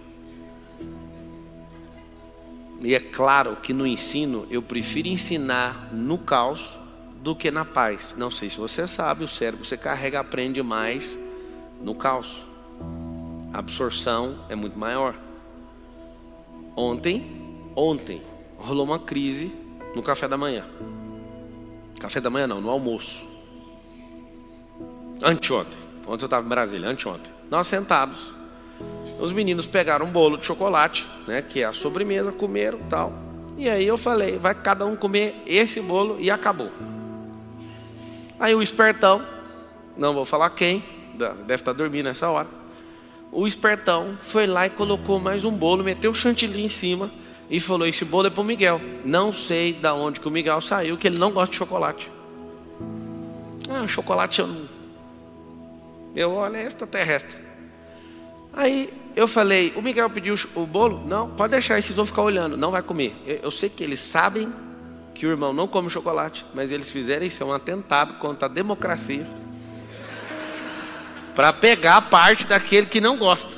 E é claro que no ensino eu prefiro ensinar no caos do que na paz. Não sei se você sabe, o cérebro você carrega aprende mais no caos. A absorção é muito maior. Ontem, ontem rolou uma crise no café da manhã. Café da manhã não, no almoço. Anteontem. Ontem eu estava em Brasília, anteontem. Nós sentados. Os meninos pegaram um bolo de chocolate, né, que é a sobremesa, comeram tal. E aí eu falei, vai cada um comer esse bolo e acabou. Aí o espertão, não vou falar quem, deve estar dormindo nessa hora. O espertão foi lá e colocou mais um bolo, meteu o chantilly em cima e falou: Esse bolo é para o Miguel. Não sei da onde que o Miguel saiu, que ele não gosta de chocolate. Ah, chocolate eu não. Eu olho, é extraterrestre. Aí eu falei: O Miguel pediu o bolo? Não, pode deixar, esses vão ficar olhando, não vai comer. Eu, eu sei que eles sabem que o irmão não come chocolate, mas eles fizeram isso, é um atentado contra a democracia. Para pegar a parte daquele que não gosta.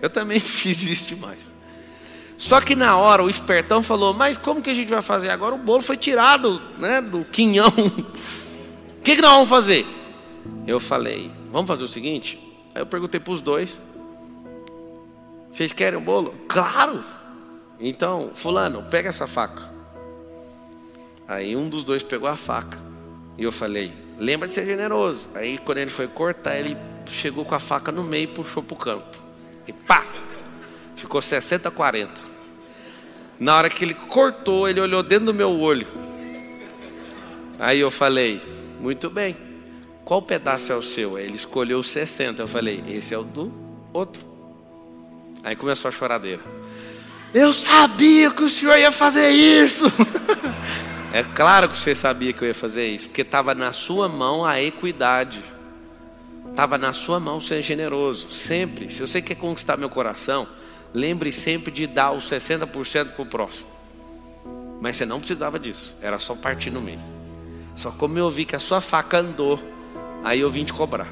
Eu também (laughs) fiz isso demais. Só que na hora o espertão falou: Mas como que a gente vai fazer agora? O bolo foi tirado né, do quinhão. (laughs) O que, que nós vamos fazer? Eu falei: Vamos fazer o seguinte. Aí eu perguntei para os dois: Vocês querem o bolo? Claro! Então, Fulano, pega essa faca. Aí um dos dois pegou a faca. E eu falei: Lembra de ser generoso. Aí quando ele foi cortar, ele chegou com a faca no meio e puxou para o canto. E pá! Ficou 60 a 40. Na hora que ele cortou, ele olhou dentro do meu olho. Aí eu falei: Muito bem. Qual pedaço é o seu? Ele escolheu os 60. Eu falei: Esse é o do outro. Aí começou a choradeira. Eu sabia que o senhor ia fazer isso. (laughs) É claro que você sabia que eu ia fazer isso, porque estava na sua mão a equidade. Estava na sua mão ser generoso, sempre. Se você quer conquistar meu coração, lembre sempre de dar os 60% para o próximo. Mas você não precisava disso, era só partir no meio. Só como eu vi que a sua faca andou, aí eu vim te cobrar.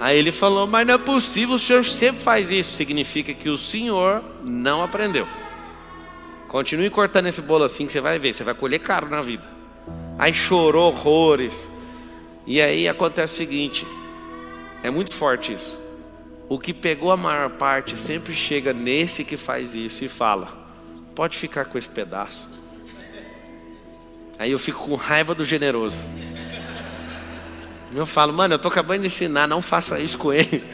Aí ele falou: Mas não é possível, o senhor sempre faz isso. Significa que o senhor não aprendeu. Continue cortando esse bolo assim que você vai ver, você vai colher caro na vida. Aí chorou horrores. E aí acontece o seguinte: é muito forte isso. O que pegou a maior parte sempre chega nesse que faz isso e fala: pode ficar com esse pedaço. Aí eu fico com raiva do generoso. Eu falo, mano, eu tô acabando de ensinar, não faça isso com ele.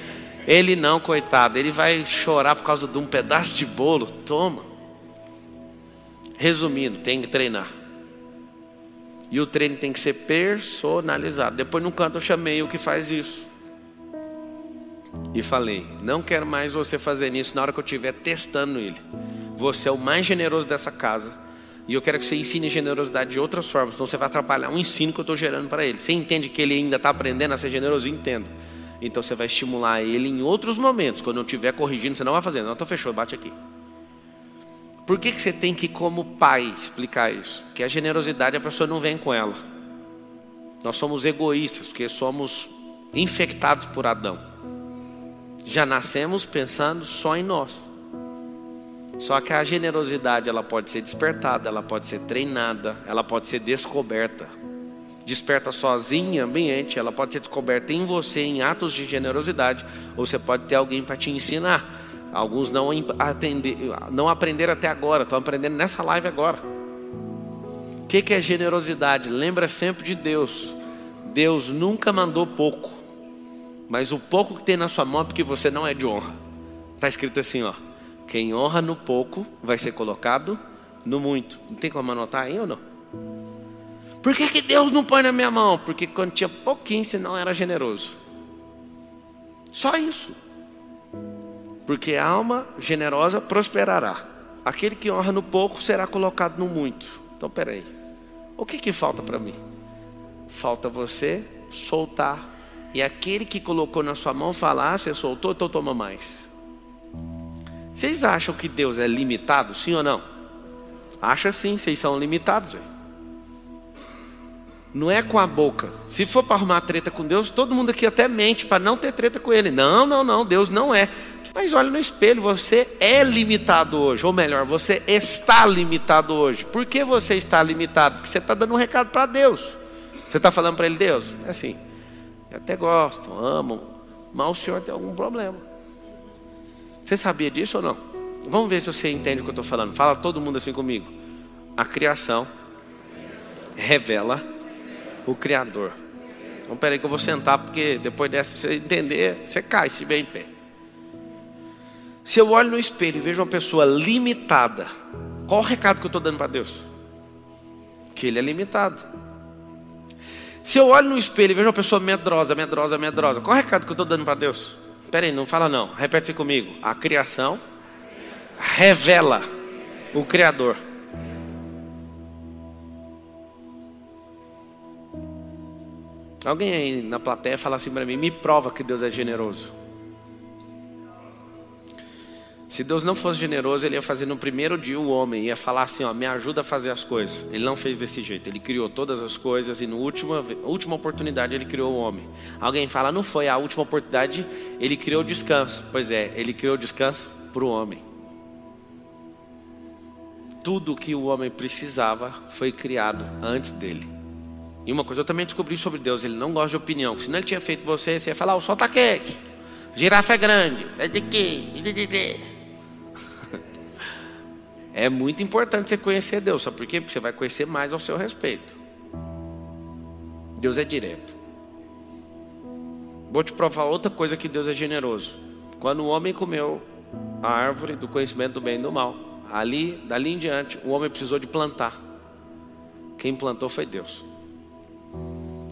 Ele não, coitado, ele vai chorar por causa de um pedaço de bolo. Toma. Resumindo, tem que treinar. E o treino tem que ser personalizado. Depois, no canto, eu chamei o que faz isso. E falei: Não quero mais você fazer isso na hora que eu estiver testando ele. Você é o mais generoso dessa casa. E eu quero que você ensine generosidade de outras formas. Então você vai atrapalhar o ensino que eu estou gerando para ele. Você entende que ele ainda está aprendendo a ser generoso? Entendo. Então você vai estimular ele em outros momentos. Quando eu estiver corrigindo, você não vai fazer. Não, estou fechou, bate aqui. Por que, que você tem que, como pai, explicar isso? Que a generosidade a pessoa não vem com ela. Nós somos egoístas, porque somos infectados por Adão. Já nascemos pensando só em nós. Só que a generosidade ela pode ser despertada, ela pode ser treinada, ela pode ser descoberta. Desperta sozinha em ambiente, ela pode ser descoberta em você em atos de generosidade, ou você pode ter alguém para te ensinar. Alguns não, atender, não aprenderam até agora, estão aprendendo nessa live agora. O que, que é generosidade? Lembra sempre de Deus. Deus nunca mandou pouco, mas o pouco que tem na sua mão é porque você não é de honra. Está escrito assim, ó. Quem honra no pouco vai ser colocado no muito. Não tem como anotar aí ou não? Por que, que Deus não põe na minha mão? Porque quando tinha pouquinho, você não era generoso. Só isso porque a alma generosa prosperará. Aquele que honra no pouco será colocado no muito. Então, peraí. O que, que falta para mim? Falta você soltar. E aquele que colocou na sua mão falar, ah, você soltou, então toma mais. Vocês acham que Deus é limitado, sim ou não? Acha sim, vocês são limitados. Véio. Não é com a boca. Se for para arrumar treta com Deus, todo mundo aqui até mente para não ter treta com Ele. Não, não, não, Deus não é. Mas olha no espelho, você é limitado hoje, ou melhor, você está limitado hoje. Por que você está limitado? Porque você está dando um recado para Deus. Você está falando para Ele, Deus, é assim, eu até gosto, amo, mas o Senhor tem algum problema. Você sabia disso ou não? Vamos ver se você entende o que eu estou falando. Fala todo mundo assim comigo. A criação revela o Criador. Então, peraí que eu vou sentar, porque depois dessa, você entender, você cai se bem em pé. Se eu olho no espelho e vejo uma pessoa limitada, qual o recado que eu estou dando para Deus? Que ele é limitado. Se eu olho no espelho e vejo uma pessoa medrosa, medrosa, medrosa, qual o recado que eu estou dando para Deus? Espera aí, não fala não. Repete comigo. A criação revela o Criador. Alguém aí na plateia fala assim para mim: me prova que Deus é generoso. Se Deus não fosse generoso, ele ia fazer no primeiro dia o homem, ia falar assim: ó, me ajuda a fazer as coisas. Ele não fez desse jeito, ele criou todas as coisas e na última, última oportunidade ele criou o homem. Alguém fala: não foi a última oportunidade, ele criou o descanso. Pois é, ele criou o descanso para o homem. Tudo que o homem precisava foi criado antes dele. E uma coisa eu também descobri sobre Deus: ele não gosta de opinião. Se não ele tinha feito você, você ia falar: o sol está quente, girafa é grande, é muito importante você conhecer Deus, sabe por quê? Porque você vai conhecer mais ao seu respeito. Deus é direto. Vou te provar outra coisa que Deus é generoso. Quando o homem comeu a árvore do conhecimento do bem e do mal, ali, dali em diante, o homem precisou de plantar. Quem plantou foi Deus.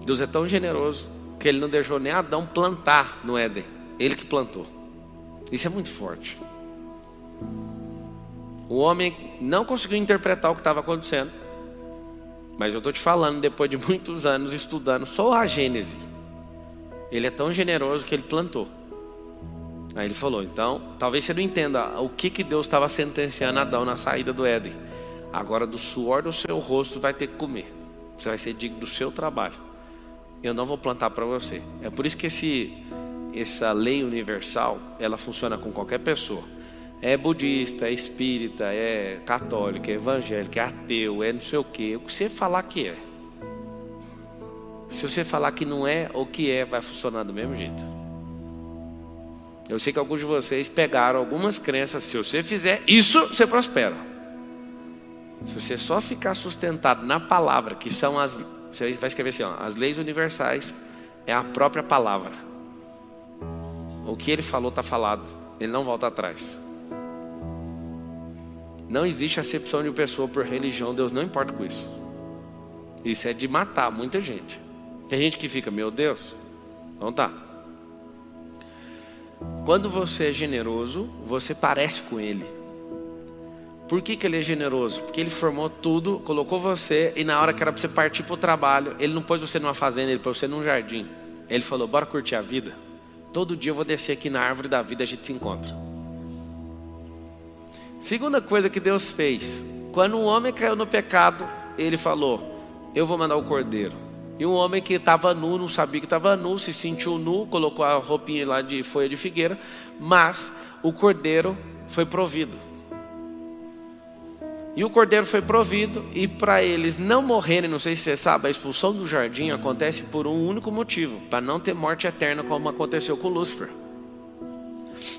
Deus é tão generoso que ele não deixou nem Adão plantar no Éden. Ele que plantou. Isso é muito forte. O homem não conseguiu interpretar o que estava acontecendo. Mas eu estou te falando, depois de muitos anos estudando só a Gênese, ele é tão generoso que ele plantou. Aí ele falou: então, talvez você não entenda o que, que Deus estava sentenciando Adão na saída do Éden. Agora, do suor do seu rosto, vai ter que comer. Você vai ser digno do seu trabalho. Eu não vou plantar para você. É por isso que esse, essa lei universal ela funciona com qualquer pessoa é budista, é espírita, é católico, é evangélico, é ateu, é não sei o que. O que você falar que é. Se você falar que não é ou que é, vai funcionar do mesmo jeito. Eu sei que alguns de vocês pegaram algumas crenças. Se você fizer isso, você prospera. Se você só ficar sustentado na palavra, que são as. Você vai escrever assim: ó, as leis universais é a própria palavra. O que ele falou está falado. Ele não volta atrás. Não existe acepção de pessoa por religião, Deus não importa com isso. Isso é de matar muita gente. Tem gente que fica, meu Deus, então tá. Quando você é generoso, você parece com Ele. Por que, que Ele é generoso? Porque Ele formou tudo, colocou você, e na hora que era para você partir para o trabalho, Ele não pôs você numa fazenda, Ele pôs você num jardim. Ele falou: bora curtir a vida. Todo dia eu vou descer aqui na árvore da vida, a gente se encontra. Segunda coisa que Deus fez, quando um homem caiu no pecado, ele falou: Eu vou mandar o cordeiro. E um homem que estava nu, não sabia que estava nu, se sentiu nu, colocou a roupinha lá de folha de figueira, mas o cordeiro foi provido. E o cordeiro foi provido, e para eles não morrerem, não sei se você sabe, a expulsão do jardim acontece por um único motivo: para não ter morte eterna, como aconteceu com Lúcifer.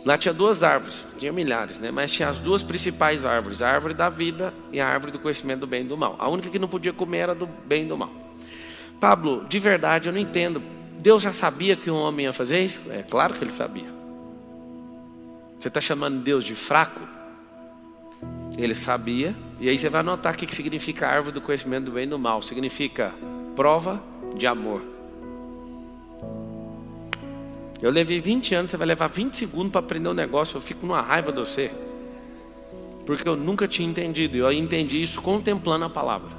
Lá tinha duas árvores, tinha milhares, né? mas tinha as duas principais árvores, a árvore da vida e a árvore do conhecimento do bem e do mal. A única que não podia comer era do bem e do mal. Pablo, de verdade eu não entendo. Deus já sabia que um homem ia fazer isso? É claro que ele sabia. Você está chamando Deus de fraco? Ele sabia, e aí você vai notar o que significa a árvore do conhecimento do bem e do mal. Significa prova de amor. Eu levei 20 anos, você vai levar 20 segundos para aprender um negócio, eu fico numa raiva de você. Porque eu nunca tinha entendido, e eu entendi isso contemplando a palavra.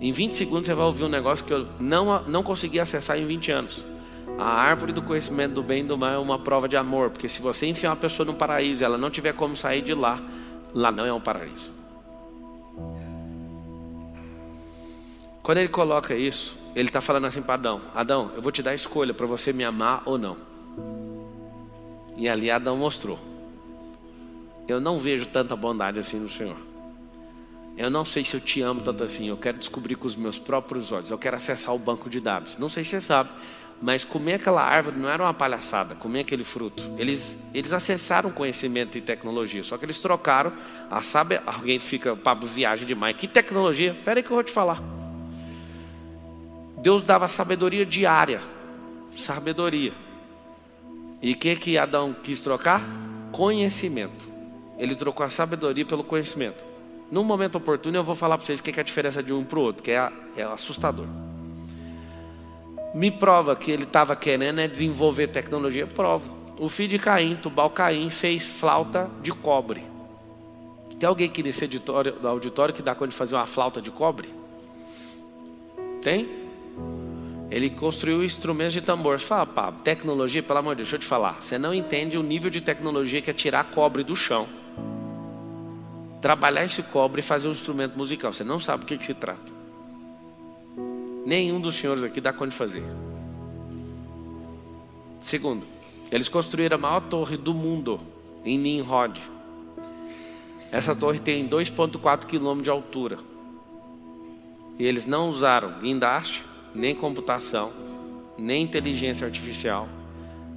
Em 20 segundos você vai ouvir um negócio que eu não, não consegui acessar em 20 anos. A árvore do conhecimento do bem e do mal é uma prova de amor, porque se você enfiar uma pessoa no paraíso e ela não tiver como sair de lá, lá não é um paraíso. Quando ele coloca isso, ele está falando assim para Adão: Adão, eu vou te dar a escolha para você me amar ou não. E ali Adão mostrou: Eu não vejo tanta bondade assim no Senhor. Eu não sei se eu te amo tanto assim. Eu quero descobrir com os meus próprios olhos. Eu quero acessar o banco de dados. Não sei se você sabe, mas comer aquela árvore não era uma palhaçada. Comer aquele fruto. Eles, eles acessaram conhecimento e tecnologia. Só que eles trocaram. A sabe, alguém fica, Pablo, viagem demais. Que tecnologia? Espera aí que eu vou te falar. Deus dava sabedoria diária. Sabedoria. E o que, que Adão quis trocar? Conhecimento. Ele trocou a sabedoria pelo conhecimento. No momento oportuno, eu vou falar para vocês o que é a diferença de um para o outro, que é, é assustador. Me prova que ele estava querendo é desenvolver tecnologia. Prova. O filho de Caim, Tubal Caim, fez flauta de cobre. Tem alguém aqui nesse auditório, auditório que dá conta de fazer uma flauta de cobre? Tem? Ele construiu instrumentos de tambor. Você fala, pá, tecnologia, pelo amor de Deus, deixa eu te falar. Você não entende o nível de tecnologia que é tirar cobre do chão trabalhar esse cobre e fazer um instrumento musical. Você não sabe o que, que se trata. Nenhum dos senhores aqui dá conta de fazer. Segundo, eles construíram a maior torre do mundo em Nimrod. Essa torre tem 2,4 quilômetros de altura. E eles não usaram guindaste, nem computação, nem inteligência artificial.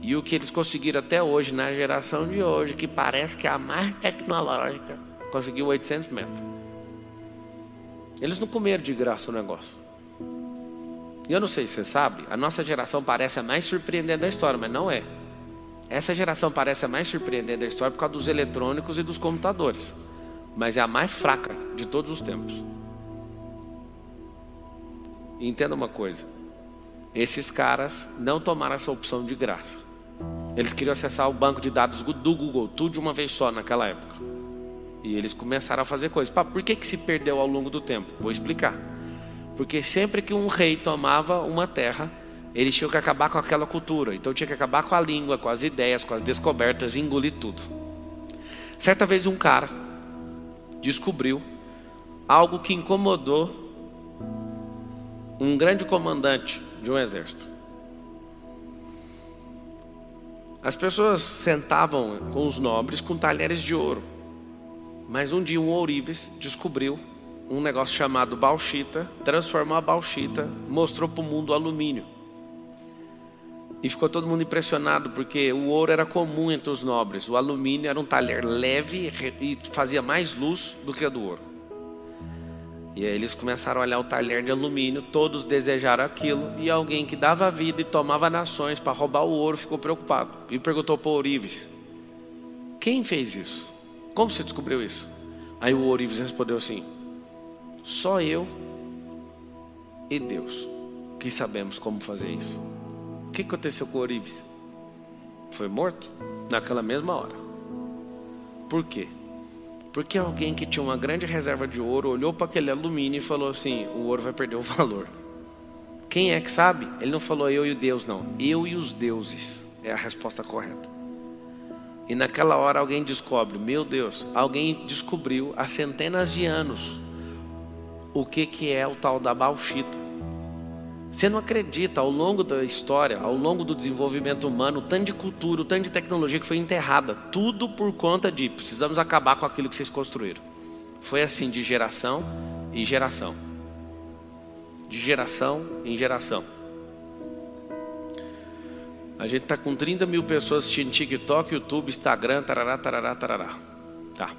E o que eles conseguiram até hoje, na geração de hoje, que parece que é a mais tecnológica, conseguiu 800 metros. Eles não comeram de graça o negócio. E eu não sei se você sabe, a nossa geração parece a mais surpreendente da história, mas não é. Essa geração parece a mais surpreendente da história por causa dos eletrônicos e dos computadores. Mas é a mais fraca de todos os tempos. Entenda uma coisa: esses caras não tomaram essa opção de graça. Eles queriam acessar o banco de dados do Google, tudo de uma vez só naquela época. E eles começaram a fazer coisas. Pá, por que, que se perdeu ao longo do tempo? Vou explicar. Porque sempre que um rei tomava uma terra, eles tinham que acabar com aquela cultura. Então tinha que acabar com a língua, com as ideias, com as descobertas engolir tudo. Certa vez um cara descobriu algo que incomodou um grande comandante de um exército. As pessoas sentavam com os nobres com talheres de ouro. Mas um dia um ourives descobriu um negócio chamado bauxita, transformou a bauxita, mostrou para o mundo o alumínio. E ficou todo mundo impressionado, porque o ouro era comum entre os nobres, o alumínio era um talher leve e fazia mais luz do que a do ouro. E aí eles começaram a olhar o talher de alumínio, todos desejaram aquilo, e alguém que dava vida e tomava nações para roubar o ouro ficou preocupado e perguntou para o Ourives: Quem fez isso? Como você descobriu isso? Aí o Ourives respondeu assim: Só eu e Deus que sabemos como fazer isso. O que aconteceu com o Ourives? Foi morto naquela mesma hora. Por quê? Porque alguém que tinha uma grande reserva de ouro olhou para aquele alumínio e falou assim: o ouro vai perder o valor. Quem é que sabe? Ele não falou eu e Deus, não. Eu e os deuses é a resposta correta. E naquela hora alguém descobre, meu Deus, alguém descobriu há centenas de anos o que, que é o tal da bauxita. Você não acredita, ao longo da história, ao longo do desenvolvimento humano, tanto de cultura, tanto de tecnologia que foi enterrada, tudo por conta de precisamos acabar com aquilo que vocês construíram. Foi assim de geração em geração. De geração em geração. A gente está com 30 mil pessoas assistindo TikTok, YouTube, Instagram, tarará, tarará, tarará. Tá.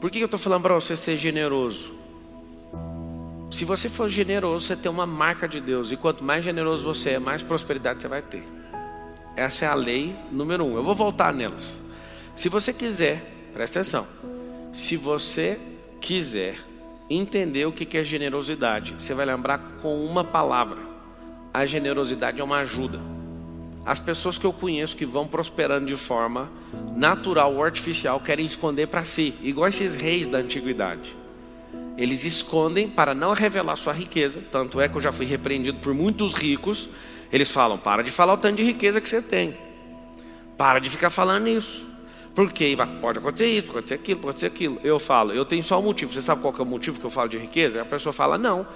Por que eu estou falando para você ser generoso? Se você for generoso, você tem uma marca de Deus. E quanto mais generoso você é, mais prosperidade você vai ter. Essa é a lei número um. Eu vou voltar nelas. Se você quiser, presta atenção. Se você quiser entender o que é generosidade, você vai lembrar com uma palavra: a generosidade é uma ajuda. As pessoas que eu conheço que vão prosperando de forma natural ou artificial querem esconder para si, igual esses reis da antiguidade. Eles escondem para não revelar sua riqueza. Tanto é que eu já fui repreendido por muitos ricos. Eles falam: para de falar o tanto de riqueza que você tem. Para de ficar falando isso. Porque pode acontecer isso, pode acontecer aquilo, pode acontecer aquilo. Eu falo, eu tenho só um motivo. Você sabe qual é o motivo que eu falo de riqueza? A pessoa fala, não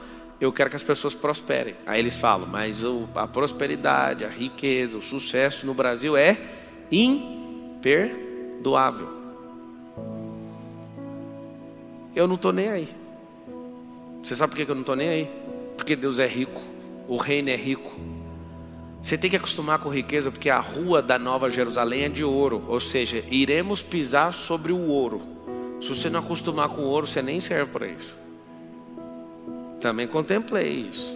eu quero que as pessoas prosperem. Aí eles falam, mas a prosperidade, a riqueza, o sucesso no Brasil é imperdoável. Eu não estou nem aí. Você sabe por que eu não estou nem aí? Porque Deus é rico, o reino é rico. Você tem que acostumar com riqueza, porque a rua da Nova Jerusalém é de ouro, ou seja, iremos pisar sobre o ouro. Se você não acostumar com ouro, você nem serve para isso. Também contemplei isso.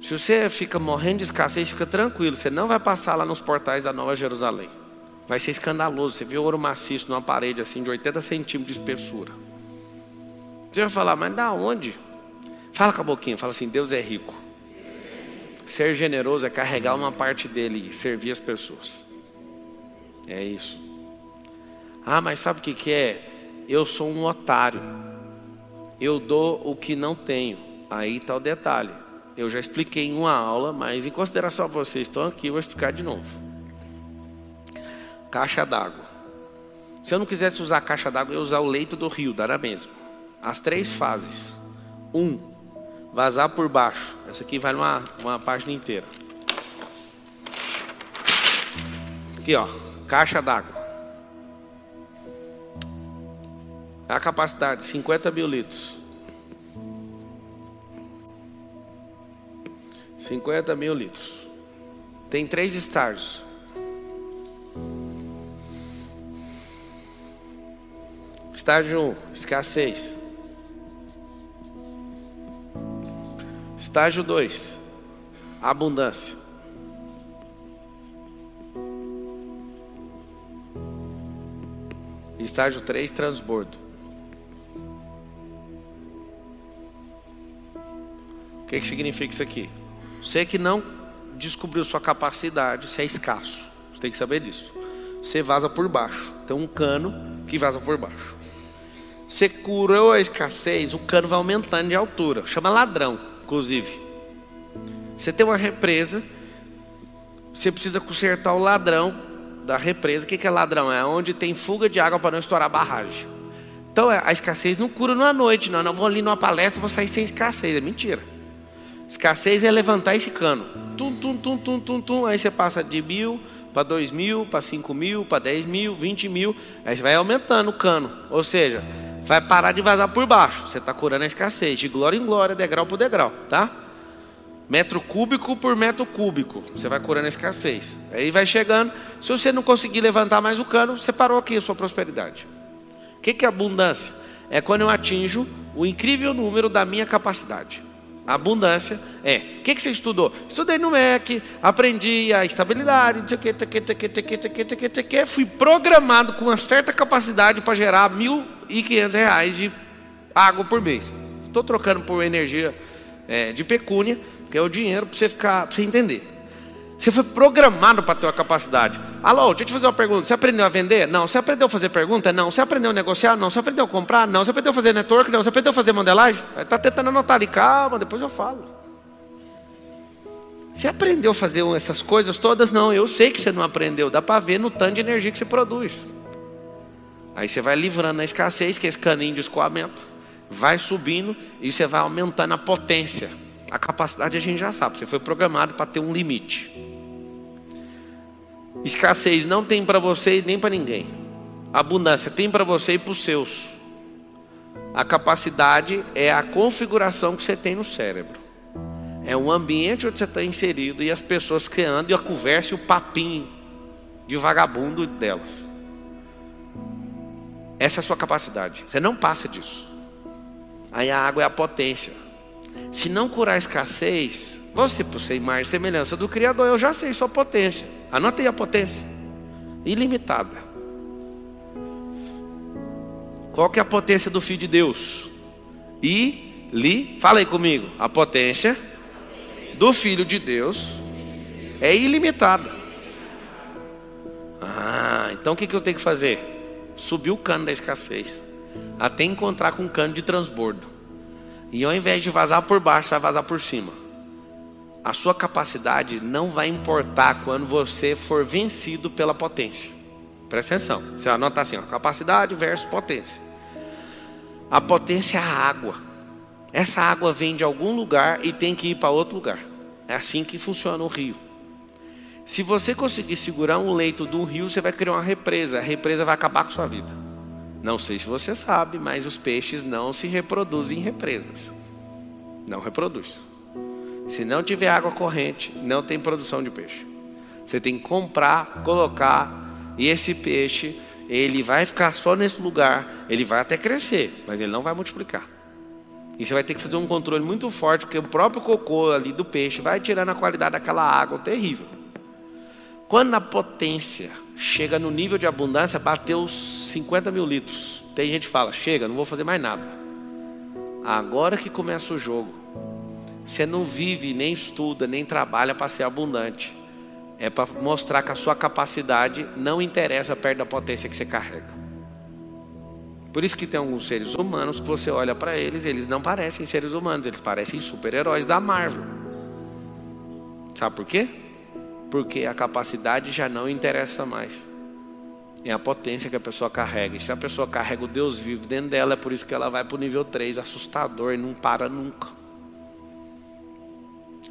Se você fica morrendo de escassez, fica tranquilo, você não vai passar lá nos portais da Nova Jerusalém. Vai ser escandaloso. Você vê ouro maciço numa parede assim de 80 centímetros de espessura. Você vai falar, mas da onde? Fala com a boquinha, fala assim: Deus é rico. Ser generoso é carregar uma parte dele e servir as pessoas. É isso. Ah, mas sabe o que, que é? Eu sou um otário. Eu dou o que não tenho. Aí está o detalhe. Eu já expliquei em uma aula, mas em consideração a vocês estão aqui, eu vou explicar de novo. Caixa d'água. Se eu não quisesse usar caixa d'água, eu ia usar o leito do rio, dará mesmo. As três fases. Um, vazar por baixo. Essa aqui vai numa uma página inteira. Aqui, ó, caixa d'água. A capacidade, 50 mil litros. 50 mil litros. Tem três estágios. Estágio 1, escassez. Estágio 2, abundância. Estágio 3, transbordo. O que, que significa isso aqui? Você que não descobriu sua capacidade, você é escasso. Você tem que saber disso. Você vaza por baixo. Tem um cano que vaza por baixo. Você curou a escassez, o cano vai aumentando de altura. Chama ladrão, inclusive. Você tem uma represa, você precisa consertar o ladrão da represa. O que é ladrão? É onde tem fuga de água para não estourar a barragem. Então é, a escassez não cura numa noite, não. Não vou ali numa palestra vou sair sem escassez. É mentira. Escassez é levantar esse cano. Tum, tum, tum, tum, tum, tum. Aí você passa de mil para dois mil, para cinco mil, para dez mil, vinte mil. Aí vai aumentando o cano. Ou seja, vai parar de vazar por baixo. Você está curando a escassez. De glória em glória, degrau por degrau. Tá? Metro cúbico por metro cúbico. Você vai curando a escassez. Aí vai chegando. Se você não conseguir levantar mais o cano, você parou aqui a sua prosperidade. O que é abundância? É quando eu atinjo o incrível número da minha capacidade. Abundância é. O que, que você estudou? Estudei no MEC, aprendi a estabilidade, não sei o que, teque, teque, teque, teque, teque, teque, fui programado com uma certa capacidade para gerar mil e quinhentos reais de água por mês. Estou trocando por energia é, de pecúnia, que é o dinheiro para você ficar, para você entender. Você foi programado para ter uma capacidade. Alô, deixa eu te fazer uma pergunta. Você aprendeu a vender? Não. Você aprendeu a fazer pergunta? Não. Você aprendeu a negociar? Não. Você aprendeu a comprar? Não. Você aprendeu a fazer network? Não. Você aprendeu a fazer modelagem? Está tentando anotar ali. Calma, depois eu falo. Você aprendeu a fazer essas coisas todas? Não. Eu sei que você não aprendeu. Dá para ver no tanto de energia que você produz. Aí você vai livrando a escassez, que é esse caninho de escoamento. Vai subindo e você vai aumentando a potência. A capacidade a gente já sabe. Você foi programado para ter um limite. Escassez não tem para você nem para ninguém. Abundância tem para você e para os seus. A capacidade é a configuração que você tem no cérebro. É um ambiente onde você está inserido e as pessoas que andam e a conversa e o papinho de vagabundo delas. Essa é a sua capacidade. Você não passa disso. Aí a água é a potência. Se não curar a escassez, você, por ser imagem e semelhança do Criador, eu já sei sua potência. Anota aí a potência. Ilimitada. Qual que é a potência do Filho de Deus? E li, fala aí comigo. A potência do Filho de Deus é ilimitada. Ah, então o que, que eu tenho que fazer? Subir o cano da escassez. Até encontrar com um cano de transbordo. E ao invés de vazar por baixo, vai vazar por cima a sua capacidade não vai importar quando você for vencido pela potência. Presta atenção. Você anota assim: ó, capacidade versus potência. A potência é a água. Essa água vem de algum lugar e tem que ir para outro lugar. É assim que funciona o rio. Se você conseguir segurar um leito do rio, você vai criar uma represa. A represa vai acabar com a sua vida. Não sei se você sabe, mas os peixes não se reproduzem em represas. Não reproduz. Se não tiver água corrente, não tem produção de peixe. Você tem que comprar, colocar, e esse peixe, ele vai ficar só nesse lugar, ele vai até crescer, mas ele não vai multiplicar. E você vai ter que fazer um controle muito forte, porque o próprio cocô ali do peixe vai tirando a qualidade daquela água terrível. Quando a potência chega no nível de abundância, bateu 50 mil litros. Tem gente que fala, chega, não vou fazer mais nada. Agora que começa o jogo. Você não vive, nem estuda, nem trabalha para ser abundante. É para mostrar que a sua capacidade não interessa perto da potência que você carrega. Por isso que tem alguns seres humanos que você olha para eles, eles não parecem seres humanos, eles parecem super-heróis da Marvel. Sabe por quê? Porque a capacidade já não interessa mais. É a potência que a pessoa carrega. E se a pessoa carrega o Deus vivo dentro dela, é por isso que ela vai para o nível 3, assustador, e não para nunca.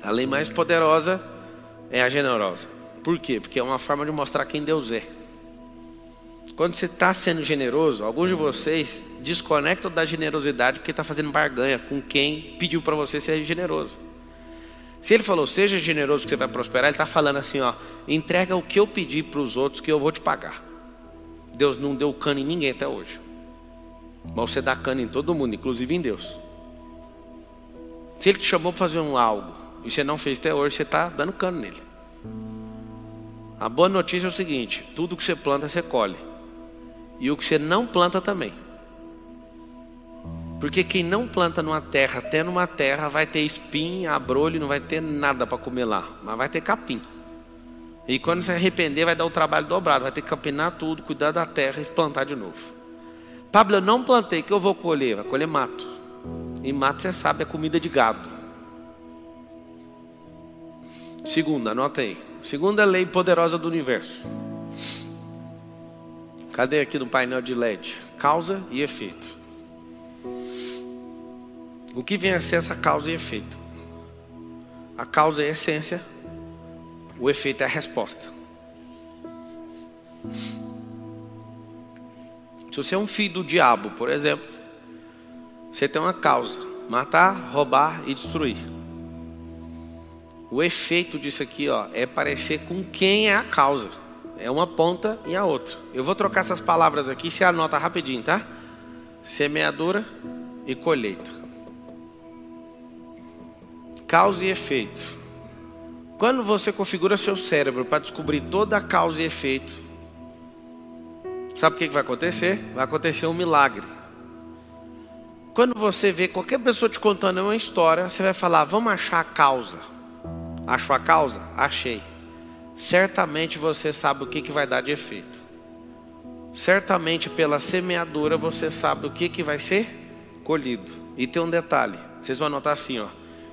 A lei mais poderosa é a generosa. Por quê? Porque é uma forma de mostrar quem Deus é. Quando você está sendo generoso, alguns de vocês desconectam da generosidade porque está fazendo barganha com quem pediu para você ser generoso. Se ele falou, seja generoso que você vai prosperar, ele está falando assim, ó, entrega o que eu pedi para os outros que eu vou te pagar. Deus não deu cano em ninguém até hoje. Mas você dá cano em todo mundo, inclusive em Deus. Se ele te chamou para fazer um algo e você não fez até hoje, você está dando cano nele. A boa notícia é o seguinte: tudo que você planta, você colhe. E o que você não planta também. Porque quem não planta numa terra, até numa terra, vai ter espinho, abrolho, não vai ter nada para comer lá, mas vai ter capim. E quando se arrepender, vai dar o trabalho dobrado, vai ter que capinar tudo, cuidar da terra e plantar de novo. Pablo, eu não plantei, que eu vou colher? Vai colher mato. E mato, você sabe, é comida de gado. Segunda, anota aí. Segunda lei poderosa do universo. Cadê aqui no painel de LED? Causa e efeito. O que vem a ser essa causa e efeito? A causa é a essência, o efeito é a resposta. Se você é um filho do diabo, por exemplo, você tem uma causa: matar, roubar e destruir. O efeito disso aqui, ó, é parecer com quem é a causa. É uma ponta e a outra. Eu vou trocar essas palavras aqui, você anota rapidinho, tá? Semeadura e colheita. Causa e efeito. Quando você configura seu cérebro para descobrir toda a causa e efeito, sabe o que vai acontecer? Vai acontecer um milagre. Quando você vê qualquer pessoa te contando uma história, você vai falar: vamos achar a causa. Achou a causa? Achei. Certamente você sabe o que, que vai dar de efeito. Certamente pela semeadura você sabe o que, que vai ser colhido. E tem um detalhe: vocês vão anotar assim, ó.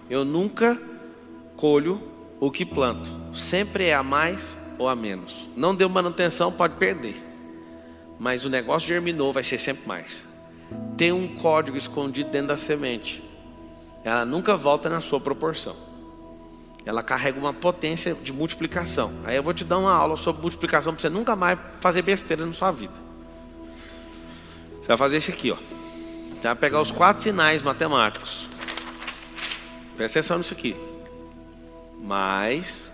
Eu nunca colho o que planto. Sempre é a mais ou a menos. Não deu manutenção, pode perder. Mas o negócio germinou, vai ser sempre mais. Tem um código escondido dentro da semente. Ela nunca volta na sua proporção ela carrega uma potência de multiplicação. Aí eu vou te dar uma aula sobre multiplicação para você nunca mais fazer besteira na sua vida. Você vai fazer isso aqui, ó. Você vai pegar os quatro sinais matemáticos. Presta atenção nisso aqui. Mais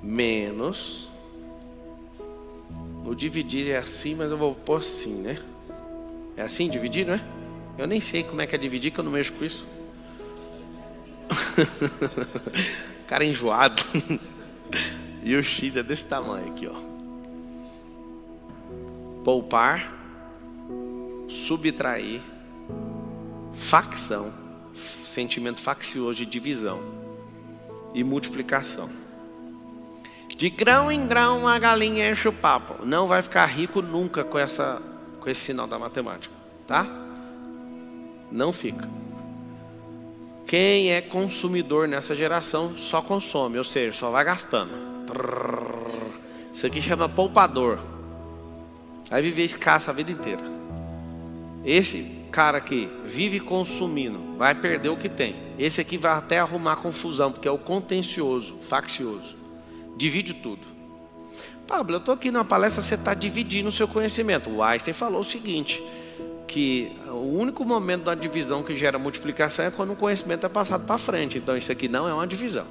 menos o dividir é assim, mas eu vou pôr assim, né? É assim dividir, não é? Eu nem sei como é que é dividir, que eu não mexo com isso. (laughs) Cara enjoado. e o X é desse tamanho aqui, ó. Poupar, subtrair, facção, sentimento faccioso de divisão e multiplicação. De grão em grão a galinha enche o papo. Não vai ficar rico nunca com essa com esse sinal da matemática, tá? Não fica. Quem é consumidor nessa geração só consome, ou seja, só vai gastando. Isso aqui chama poupador. Vai viver escasso a vida inteira. Esse cara aqui vive consumindo, vai perder o que tem. Esse aqui vai até arrumar confusão, porque é o contencioso, faccioso. Divide tudo. Pablo, eu estou aqui na palestra, você está dividindo o seu conhecimento. O Einstein falou o seguinte: que o único momento da divisão que gera multiplicação é quando o conhecimento é passado para frente. Então isso aqui não é uma divisão.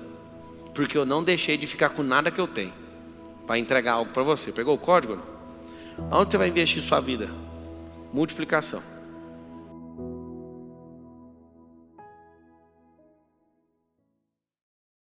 Porque eu não deixei de ficar com nada que eu tenho para entregar algo para você. Pegou o código? Onde você vai investir sua vida? Multiplicação.